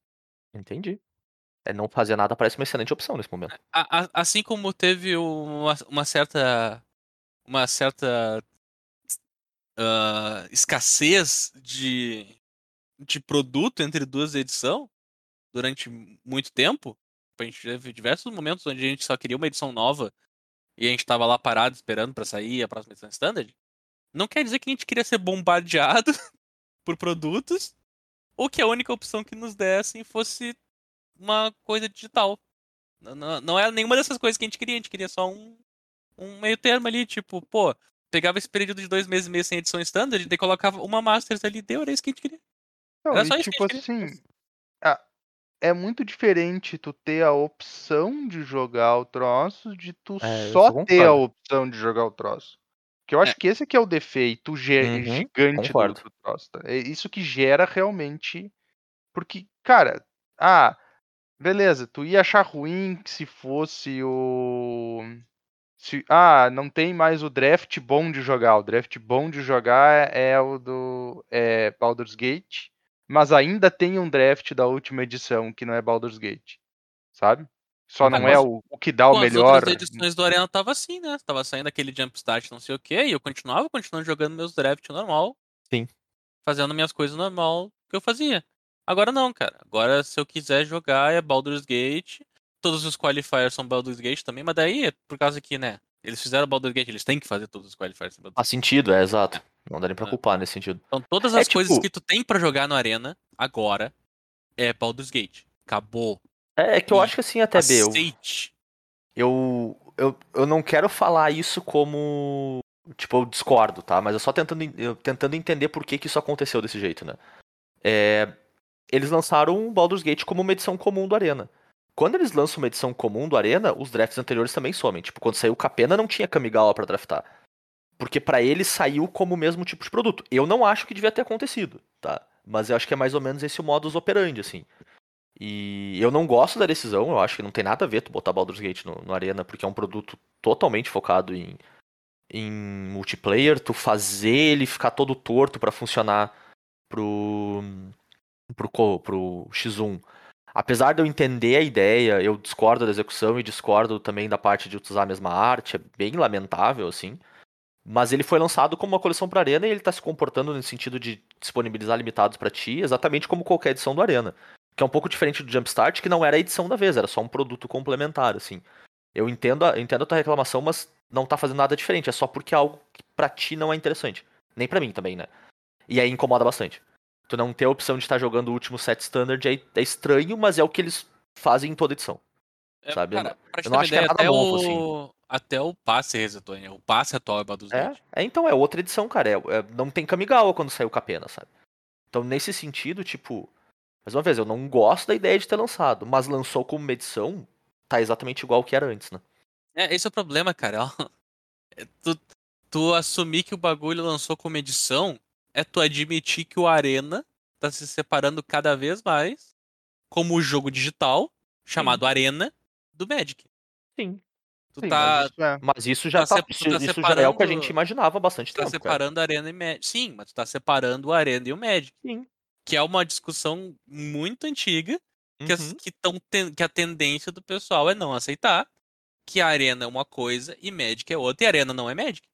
Entendi. É, não fazer nada parece uma excelente opção nesse momento. A- a- assim como teve uma, uma certa uma certa ah, escassez de, de produto entre duas edições durante muito tempo, a gente teve diversos momentos onde a gente só queria uma edição nova e a gente tava lá parado esperando pra sair a próxima edição standard. Não quer dizer que a gente queria ser bombardeado por produtos ou que a única opção que nos dessem fosse uma coisa digital. Não, não, não era nenhuma dessas coisas que a gente queria, a gente queria só um, um meio termo ali, tipo, pô, pegava esse período de dois meses e meio sem edição standard e colocava uma Masters ali, deu, era isso que a gente queria. Não, Era e só isso que tipo a gente queria. assim, ah, é muito diferente tu ter a opção de jogar o troço de tu É, só ter a opção de jogar o troço. Que eu acho que esse aqui é o defeito Uhum, gigante do, concordo. do troço. tá? É isso que gera realmente. Porque, cara, ah, beleza, tu ia achar ruim que se fosse o. Se, ah, não tem mais o draft bom de jogar. O draft bom de jogar é o do é Baldur's Gate, mas ainda tem um draft da última edição que não é Baldur's Gate, sabe? Só não é as- o, o que dá o as melhor. outras edições do Arena tava assim, né? Tava saindo aquele Jumpstart não sei o que, e eu continuava continuando jogando meus draft normal. Sim. Fazendo minhas coisas normal que eu fazia. Agora não, cara. Agora se eu quiser jogar é Baldur's Gate. Todos os qualifiers são Baldur's Gate também, mas daí é por causa que, né? Eles fizeram Baldur's Gate, eles têm que fazer todos os qualifiers. Faz sentido, é exato. Não dá nem pra É. culpar nesse sentido. Então todas É, as coisas tipo- que tu tem pra jogar no Arena, agora, é Baldur's Gate. Acabou. É, é que eu acho que assim, até B, eu, eu, eu, eu não quero falar isso como. Tipo, eu discordo, tá? Mas eu só tentando, en- eu tentando entender por que, que isso aconteceu desse jeito, né? É, eles lançaram o Baldur's Gate como uma edição comum do Arena. Quando eles lançam uma edição comum do Arena, os drafts anteriores também somem. Tipo, quando saiu o Capena, não tinha Kamigawa pra draftar. Porque pra eles saiu como o mesmo tipo de produto. Eu não acho que devia ter acontecido, tá? Mas eu acho que é mais ou menos esse o modus operandi, assim. E eu não gosto da decisão, eu acho que não tem nada a ver tu botar Baldur's Gate no, no Arena, porque é um produto totalmente focado em, em multiplayer, tu fazer ele ficar todo torto pra funcionar pro, pro, pro X1. Apesar de eu entender a ideia, eu discordo da execução e discordo também da parte de usar a mesma arte, é bem lamentável, assim. Mas ele foi lançado como uma coleção para Arena e ele tá se comportando no sentido de disponibilizar limitados pra ti, exatamente como qualquer edição do Arena. Que é um pouco diferente do Jumpstart, que não era a edição da vez, era só um produto complementar, assim. Eu entendo a, eu entendo a tua reclamação, mas não tá fazendo nada diferente, é só porque é algo que pra ti não é interessante. Nem pra mim também, né? E aí incomoda bastante. Tu não ter a opção de estar jogando o último set standard é, é estranho, mas é o que eles fazem em toda edição. É, Sabe, eu cara, eu não acho que é ideia, nada até novo, o... Até o passe resetou, né? O passe atual é Baldur's É, Gate. é, então, é outra edição, cara. É, é- não tem Kamigawa quando saiu Capena, sabe? Então, nesse sentido, tipo. Mais uma vez, eu não gosto da ideia de ter lançado, mas lançou como uma edição, tá exatamente igual que era antes, né? É, esse é o problema, cara. ó. É Tu, tu assumir que o bagulho lançou como edição é tu admitir que o Arena tá se separando cada vez mais como o jogo digital, chamado Arena, do Magic. Sim. Tu Sim, tá, mas isso é. Mas isso já, Tá tá, isso, tá isso já é o que a gente imaginava há bastante tá tempo. cara. separando Arena e Magic. Sim, mas tu tá separando o Arena e o Magic. Sim. Que é uma discussão muito antiga que, as- Uhum. que, tão ten- que a tendência do pessoal é não aceitar que a Arena é uma coisa e Magic é outra, e Arena não é Magic.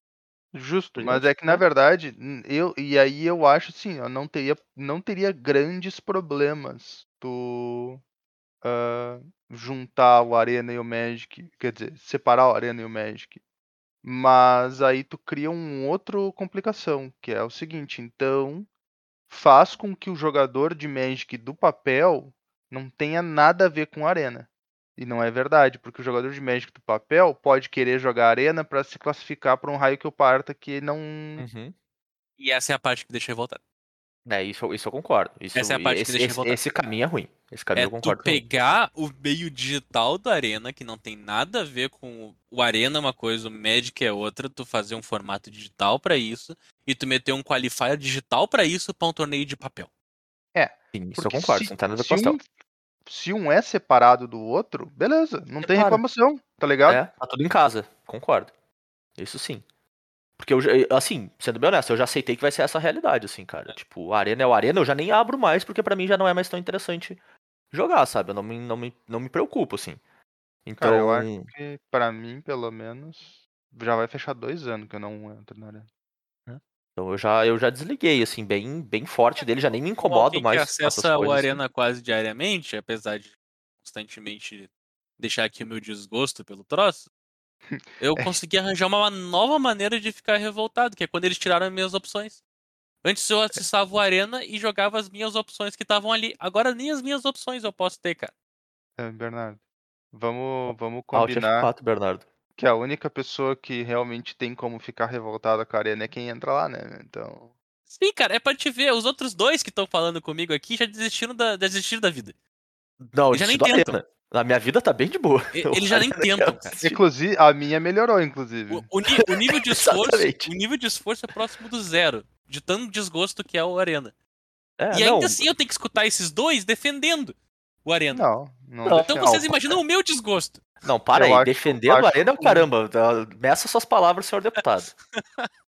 Justo, Justo, mas é que na verdade, eu e aí eu acho assim, ó, não teria não teria grandes problemas tu ah, juntar o Arena e o Magic, quer dizer, separar o Arena e o Magic. Mas aí tu cria um outro complicação, que é o seguinte, então faz com que o jogador de Magic do papel não tenha nada a ver com Arena. E não é verdade, porque o jogador de Magic do papel pode querer jogar Arena para se classificar para um raio que eu parta que não. Uhum. E essa é a parte que deixa revoltado. É, isso, isso eu concordo. Isso, Essa é a parte que esse, deixa esse, esse caminho é ruim. Esse caminho É eu tu concordo. também. pegar o meio digital do Arena, que não tem nada a ver com o- Arena é uma coisa, o Magic é outra, tu fazer um formato digital pra isso e tu meter um qualifier digital pra isso pra um torneio de papel. Sim, isso eu concordo. se- tem nada ver se um, se um é separado do outro, beleza, não tem Separa. reclamação, tá ligado? É, tá tudo em casa. Concordo. Isso sim. Porque eu, já- assim, sendo bem honesto, eu já aceitei que vai ser essa a realidade, assim, cara. Tipo, o Arena é o Arena, eu já nem abro mais, porque pra mim já não é mais tão interessante jogar, sabe? Eu não me, não me, não me preocupo, assim. Então, Cara, eu acho que pra mim, pelo menos, já vai fechar dois anos que eu não entro na arena. então eu, já, eu já desliguei, assim, bem, bem forte dele, já nem me incomodo Alguém mais que essas acessa o assim. Arena quase diariamente, apesar de constantemente deixar aqui o meu desgosto pelo troço, eu É. consegui arranjar uma nova maneira de ficar revoltado, que é quando eles tiraram as minhas opções. Antes eu acessava o Arena e jogava as minhas opções que estavam ali. Agora nem as minhas opções eu posso ter, cara. É, Bernardo, vamos, vamos Alt combinar F4, Bernardo. que a única pessoa que realmente tem como ficar revoltada com a arena é quem entra lá, né? Então. Sim, cara, é pra te ver. Os outros dois que estão falando comigo aqui já desistiram da, desistiram da vida. Não, já nem tentam. Arena. Na minha vida tá bem de boa. Eles já nem quero tentam, cara. Inclusive, a minha melhorou, inclusive. O, o o nível de esforço, o nível de esforço é próximo do zero, de tanto desgosto que é o Arena. É, e não, ainda assim eu tenho que escutar esses dois defendendo o Arena. Não, não. Não, então vocês imaginam o meu desgosto. Não, para Eu aí. Defendendo acho a Arena é o caramba. Meça suas palavras, senhor deputado.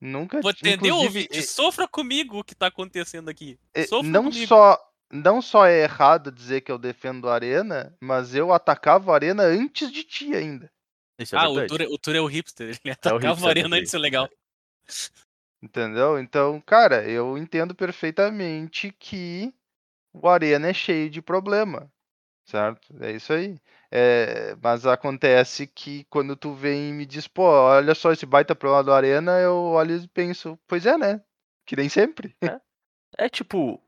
Nunca Vou entender, inclusive, ouvinte, sofra comigo o que tá acontecendo aqui. Sofra não comigo. só não só é errado dizer que eu defendo a arena, mas eu atacava a arena antes de ti ainda. Isso é ah, o. Tour, o Tour é o hipster, ele atacava hipster o Arena também. antes de ser legal. Entendeu? Então, cara, eu entendo perfeitamente que o Arena é cheio de problema, certo? É isso aí. É, mas acontece que quando tu vem e me diz, pô, olha só esse baita problema do Arena, eu olho e penso, pois é, né? Que nem sempre. É tipo.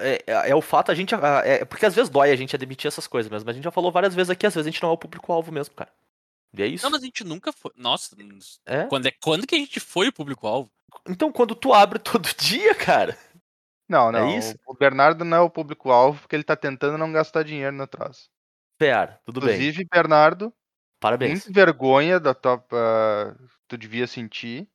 É, é- é o fato a gente. ah, É, porque às vezes dói a gente admitir essas coisas mesmo. Mas a gente já falou várias vezes aqui, às vezes a gente não é o público-alvo mesmo, cara. E é isso. Não, mas a gente nunca foi. Nossa, É. quando, é, quando que a gente foi o público-alvo? Então quando tu abre todo dia, cara. Não, não. isso? O Bernardo não é o público-alvo porque ele tá tentando não gastar dinheiro no troço. Fer, tudo bem. Inclusive, Bernardo, Parabéns. Muita vergonha da tua, ah, tu devia sentir,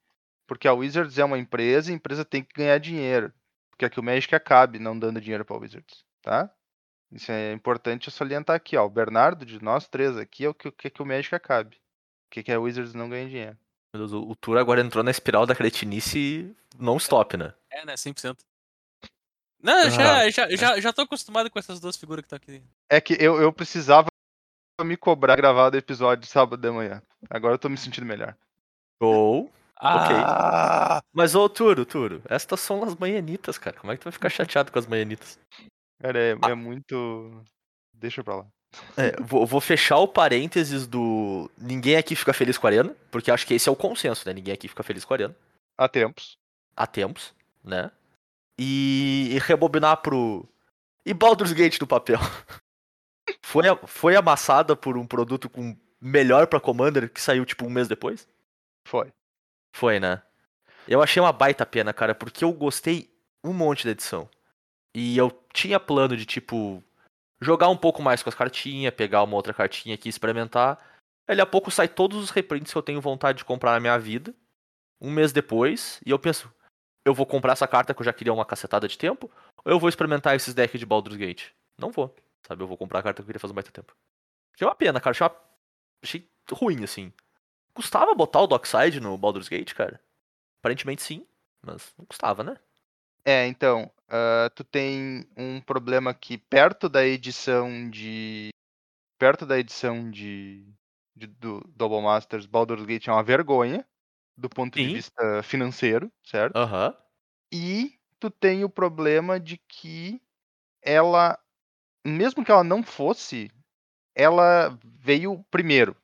porque a Wizards é uma empresa, e a empresa tem que ganhar dinheiro. Porque aqui o Magic acabe não dando dinheiro pra Wizards, tá? Isso é importante eu salientar aqui, ó. O Bernardo, de nós três aqui, é o que quer que o Magic acabe. Que que a Wizards não ganhe dinheiro. Meu Deus, o, o Tour agora entrou na espiral da cretinice não stop, né? É, né? 100%. Não, eu já, já, já, já tô acostumado com essas duas figuras que estão aqui. É que eu, eu precisava me cobrar gravar o episódio de sábado de manhã. Agora eu tô me sentindo melhor. Ou. Ah, Mas ô, Turo, Turo, estas são as manhanitas, cara. Como é que tu vai ficar chateado com as manhanitas? Cara, é, é muito. Deixa pra lá. É, vou, vou fechar o parênteses do. Ninguém aqui fica feliz com a Arena, porque acho que esse é o consenso, né? Ninguém aqui fica feliz com a Arena. Há tempos. Há tempos, né? E, e rebobinar pro. E Baldur's Gate do papel. foi, foi amassada por um produto com melhor pra Commander que saiu tipo um mês depois? Foi. Foi, né? Eu achei uma baita pena, cara, porque eu gostei um monte da edição. E eu tinha plano de, tipo, jogar um pouco mais com as cartinhas, pegar uma outra cartinha aqui experimentar. Ele a pouco sai todos os reprints que eu tenho vontade de comprar na minha vida. Um mês depois, e eu penso, eu vou comprar essa carta que eu já queria uma cacetada de tempo, ou eu vou experimentar esses decks de Baldur's Gate? Não vou, sabe? Eu vou comprar a carta que eu queria fazer baita tempo. Achei uma pena, cara. Achei, uma... achei ruim, assim. Custava botar o Dockside no Baldur's Gate, cara? Aparentemente sim, mas não custava, né? É, então, ah, tu tem um problema que perto da edição de. Perto da edição de. de- do Double Masters, Baldur's Gate é uma vergonha do ponto de Sim. vista financeiro, certo? Aham. E tu tem o problema de que ela, mesmo que ela não fosse, ela veio primeiro.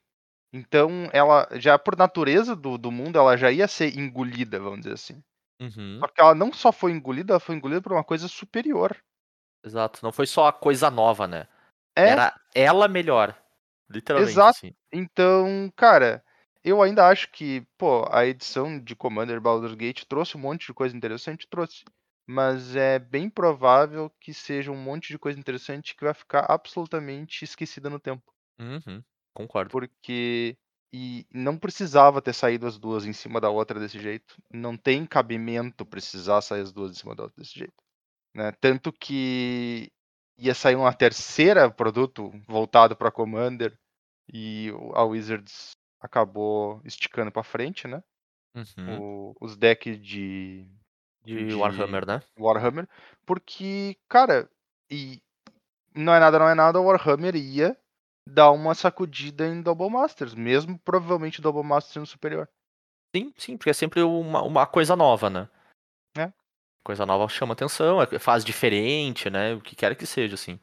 Então, ela já por natureza do, do mundo, ela já ia ser engolida, vamos dizer assim. Uhum. Só que ela não só foi engolida, ela foi engolida por uma coisa superior. Exato. Não foi só a coisa nova, né? É, Era ela melhor. Literalmente, Exato. assim. então, cara, eu ainda acho que, pô, a edição de Commander Baldur's Gate trouxe um monte de coisa interessante, trouxe. Mas é bem provável que seja um monte de coisa interessante que vai ficar absolutamente esquecida no tempo. Uhum. Concordo. Porque. E não precisava ter saído as duas em cima da outra desse jeito. Não tem cabimento precisar sair as duas em cima da outra desse jeito. Né? Tanto que ia sair uma terceira produto voltado para Commander e a Wizards acabou esticando para frente, né? Uhum. O- os decks de De de- Warhammer, né? Warhammer, porque, cara, e não é nada, não é nada, o Warhammer ia dar uma sacudida em Double Masters, mesmo provavelmente Double Masters sendo superior. Sim, sim, porque é sempre uma, uma coisa nova, né? É. Coisa nova chama atenção, é- faz diferente, né? O que quer que seja, assim.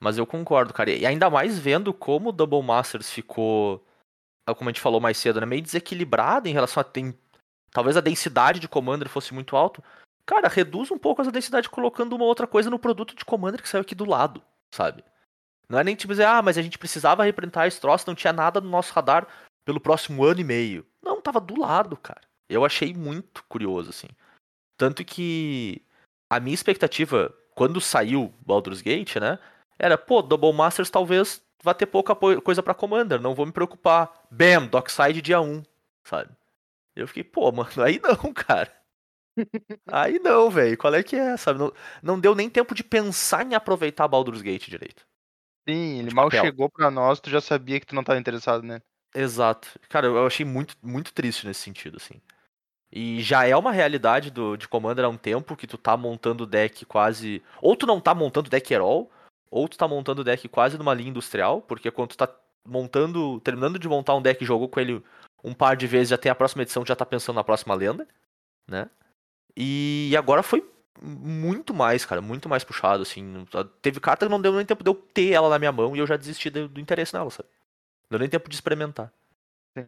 Mas eu concordo, cara. E ainda mais vendo como o Double Masters ficou, ah, como a gente falou mais cedo, né? Meio desequilibrado em relação a. Tem, talvez a densidade de Commander fosse muito alto. Cara, reduz um pouco essa densidade colocando uma outra coisa no produto de Commander que saiu aqui do lado, sabe? Não é nem tipo dizer, ah, mas a gente precisava reprintar esse troço, não tinha nada no nosso radar pelo próximo ano e meio. Não, tava do lado, cara. Eu achei muito curioso, assim. Tanto que a minha expectativa, quando saiu Baldur's Gate, né? Era, pô, Double Masters talvez vá ter pouca po- coisa pra Commander, não vou me preocupar. Bam, Dockside dia 1, sabe? Eu fiquei, pô, mano, aí não, cara. Aí não, velho. Qual é que é, sabe? Não, não deu nem tempo de pensar em aproveitar Baldur's Gate direito. Sim, ele mal papel. chegou pra nós, tu já sabia que tu não tava interessado né? nele. Exato. Cara, eu achei muito, muito triste nesse sentido, assim. E já é uma realidade do, de Commander há um tempo que tu tá montando o deck quase. Ou tu não tá montando deck at all, ou tu tá montando o deck quase numa linha industrial, porque quando tu tá montando. terminando de montar um deck e jogou com ele um par de vezes, já tem a próxima edição, já tá pensando na próxima lenda, né? E agora foi muito mais, cara, muito mais puxado, assim. Teve carta que não deu nem tempo de eu ter ela na minha mão e eu já desisti do, do interesse nela, sabe? Não deu nem tempo de experimentar. Sim.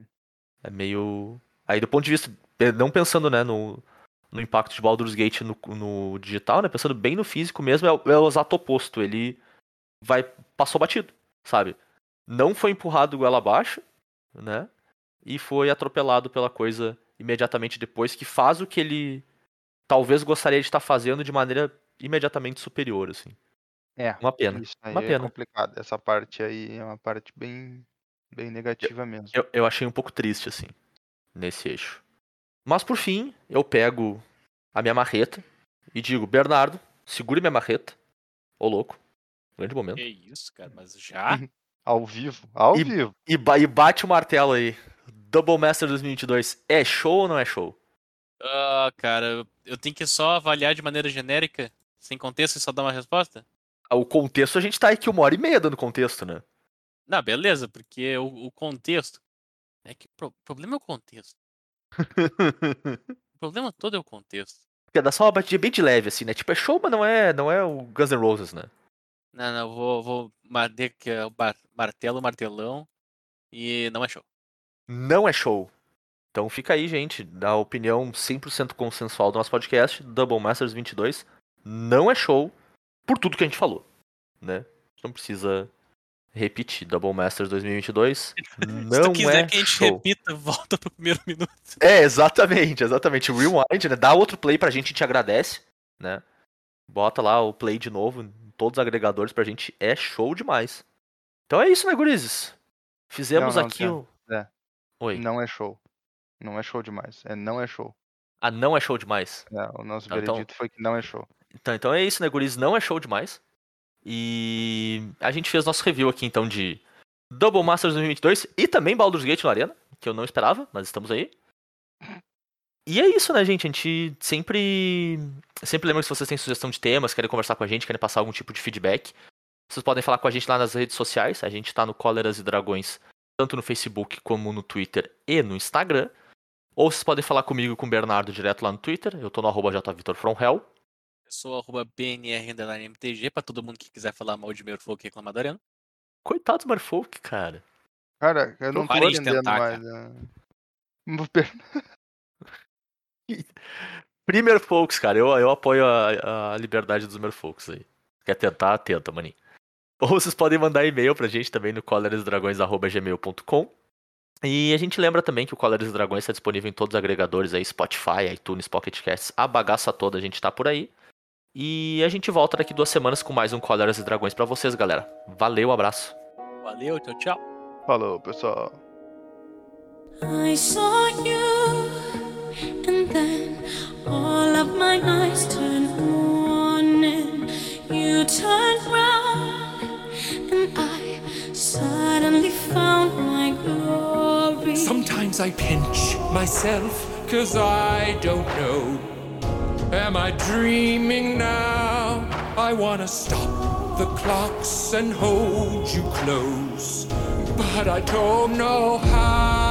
É meio. Aí do ponto de vista. Não pensando, né, no, no impacto de Baldur's Gate no, no digital, né? Pensando bem no físico mesmo, é, o- é o exato oposto. Ele vai. passou batido, sabe? Não foi empurrado goela abaixo, né? E foi atropelado pela coisa imediatamente depois, que faz o que ele talvez gostaria de estar fazendo de maneira imediatamente superior, assim. É, Uma pena. isso aí Uma é pena. complicado. Essa parte aí é uma parte bem, bem negativa mesmo. Eu, eu achei um pouco triste, assim, nesse eixo. Mas por fim, eu pego a minha marreta e digo, Bernardo, segure minha marreta. Ô louco. Grande momento. Que isso, cara, mas já? Ao vivo, ao E- vivo. E, e bate o martelo aí. Double Master 2022, é show ou não é show? Ah, cara, eu- tenho que só avaliar de maneira genérica, sem contexto e só dar uma resposta? Ah, O contexto, a gente tá aqui uma hora e meia dando contexto, né? Não, beleza, porque o, o contexto. É que o pro- problema é o contexto. O problema todo é o contexto. Quer dar só uma batidinha bem de leve, assim, né? Tipo, é show, mas não é, não é o Guns N' Roses, né? Não, não, vou, vou que é o martelo, martelão. E não é show. Não é show. Então fica aí, gente, da opinião 100% consensual do nosso podcast, Double Masters 22, não é show por tudo que a gente falou, né? Não precisa repetir Double Masters 2022, Se não tu quiser é que a gente show. repita, volta pro primeiro minuto. É, exatamente, exatamente. Rewind, né? Dá outro play pra gente, a gente agradece, né? Bota lá o play de novo em todos os agregadores pra gente, é show demais. Então é isso, né, gurizes? Fizemos Não, não, aqui Tiago. o... É. Oi. Não é show. Não é show demais. É não é show. Ah, não é show demais. É, o nosso Ah, então- veredito foi que não é show. Então, então é isso, né, guris? Não é show demais. E a gente fez nosso review aqui, então, de Double Masters 2022 e também Baldur's Gate na Arena, que eu não esperava, mas estamos aí. E é isso, né, gente? A gente sempre. Sempre lembra que se vocês têm sugestão de temas, querem conversar com a gente, querem passar algum tipo de feedback, vocês podem falar com a gente lá nas redes sociais. A gente tá no Cóleras e Dragões, tanto no Facebook como no Twitter e no Instagram. Ou vocês podem falar comigo e com o Bernardo direto lá no Twitter. Eu tô no arroba jvitorfromhell. Eu sou arroba BNR underline MTG pra todo mundo que quiser falar mal de Merfolk e reclamar da arena. Coitado do Merfolk, cara. Cara, eu não tô Parem de entendendo tentar, mais. né? Primer Folks, cara, eu, eu apoio a, a liberdade dos Merfolks aí. Quer tentar? Tenta, maninho. Ou vocês podem mandar e-mail pra gente também no coleresdragões.gmail.com E a gente lembra também que o Coleres Dragões está disponível em todos os agregadores aí, Spotify, iTunes, Pocket Casts, a bagaça toda a gente tá por aí. E a gente volta daqui duas semanas com mais um Coleres e Dragões pra vocês, galera. Valeu, abraço. Valeu, tchau, tchau. Falou, pessoal. I saw you, and then all of my eyes turned on, and you turned round, suddenly found my glory. Sometimes I pinch myself, cause I don't know. Am I dreaming now? I wanna stop the clocks and hold you close. But I don't know how.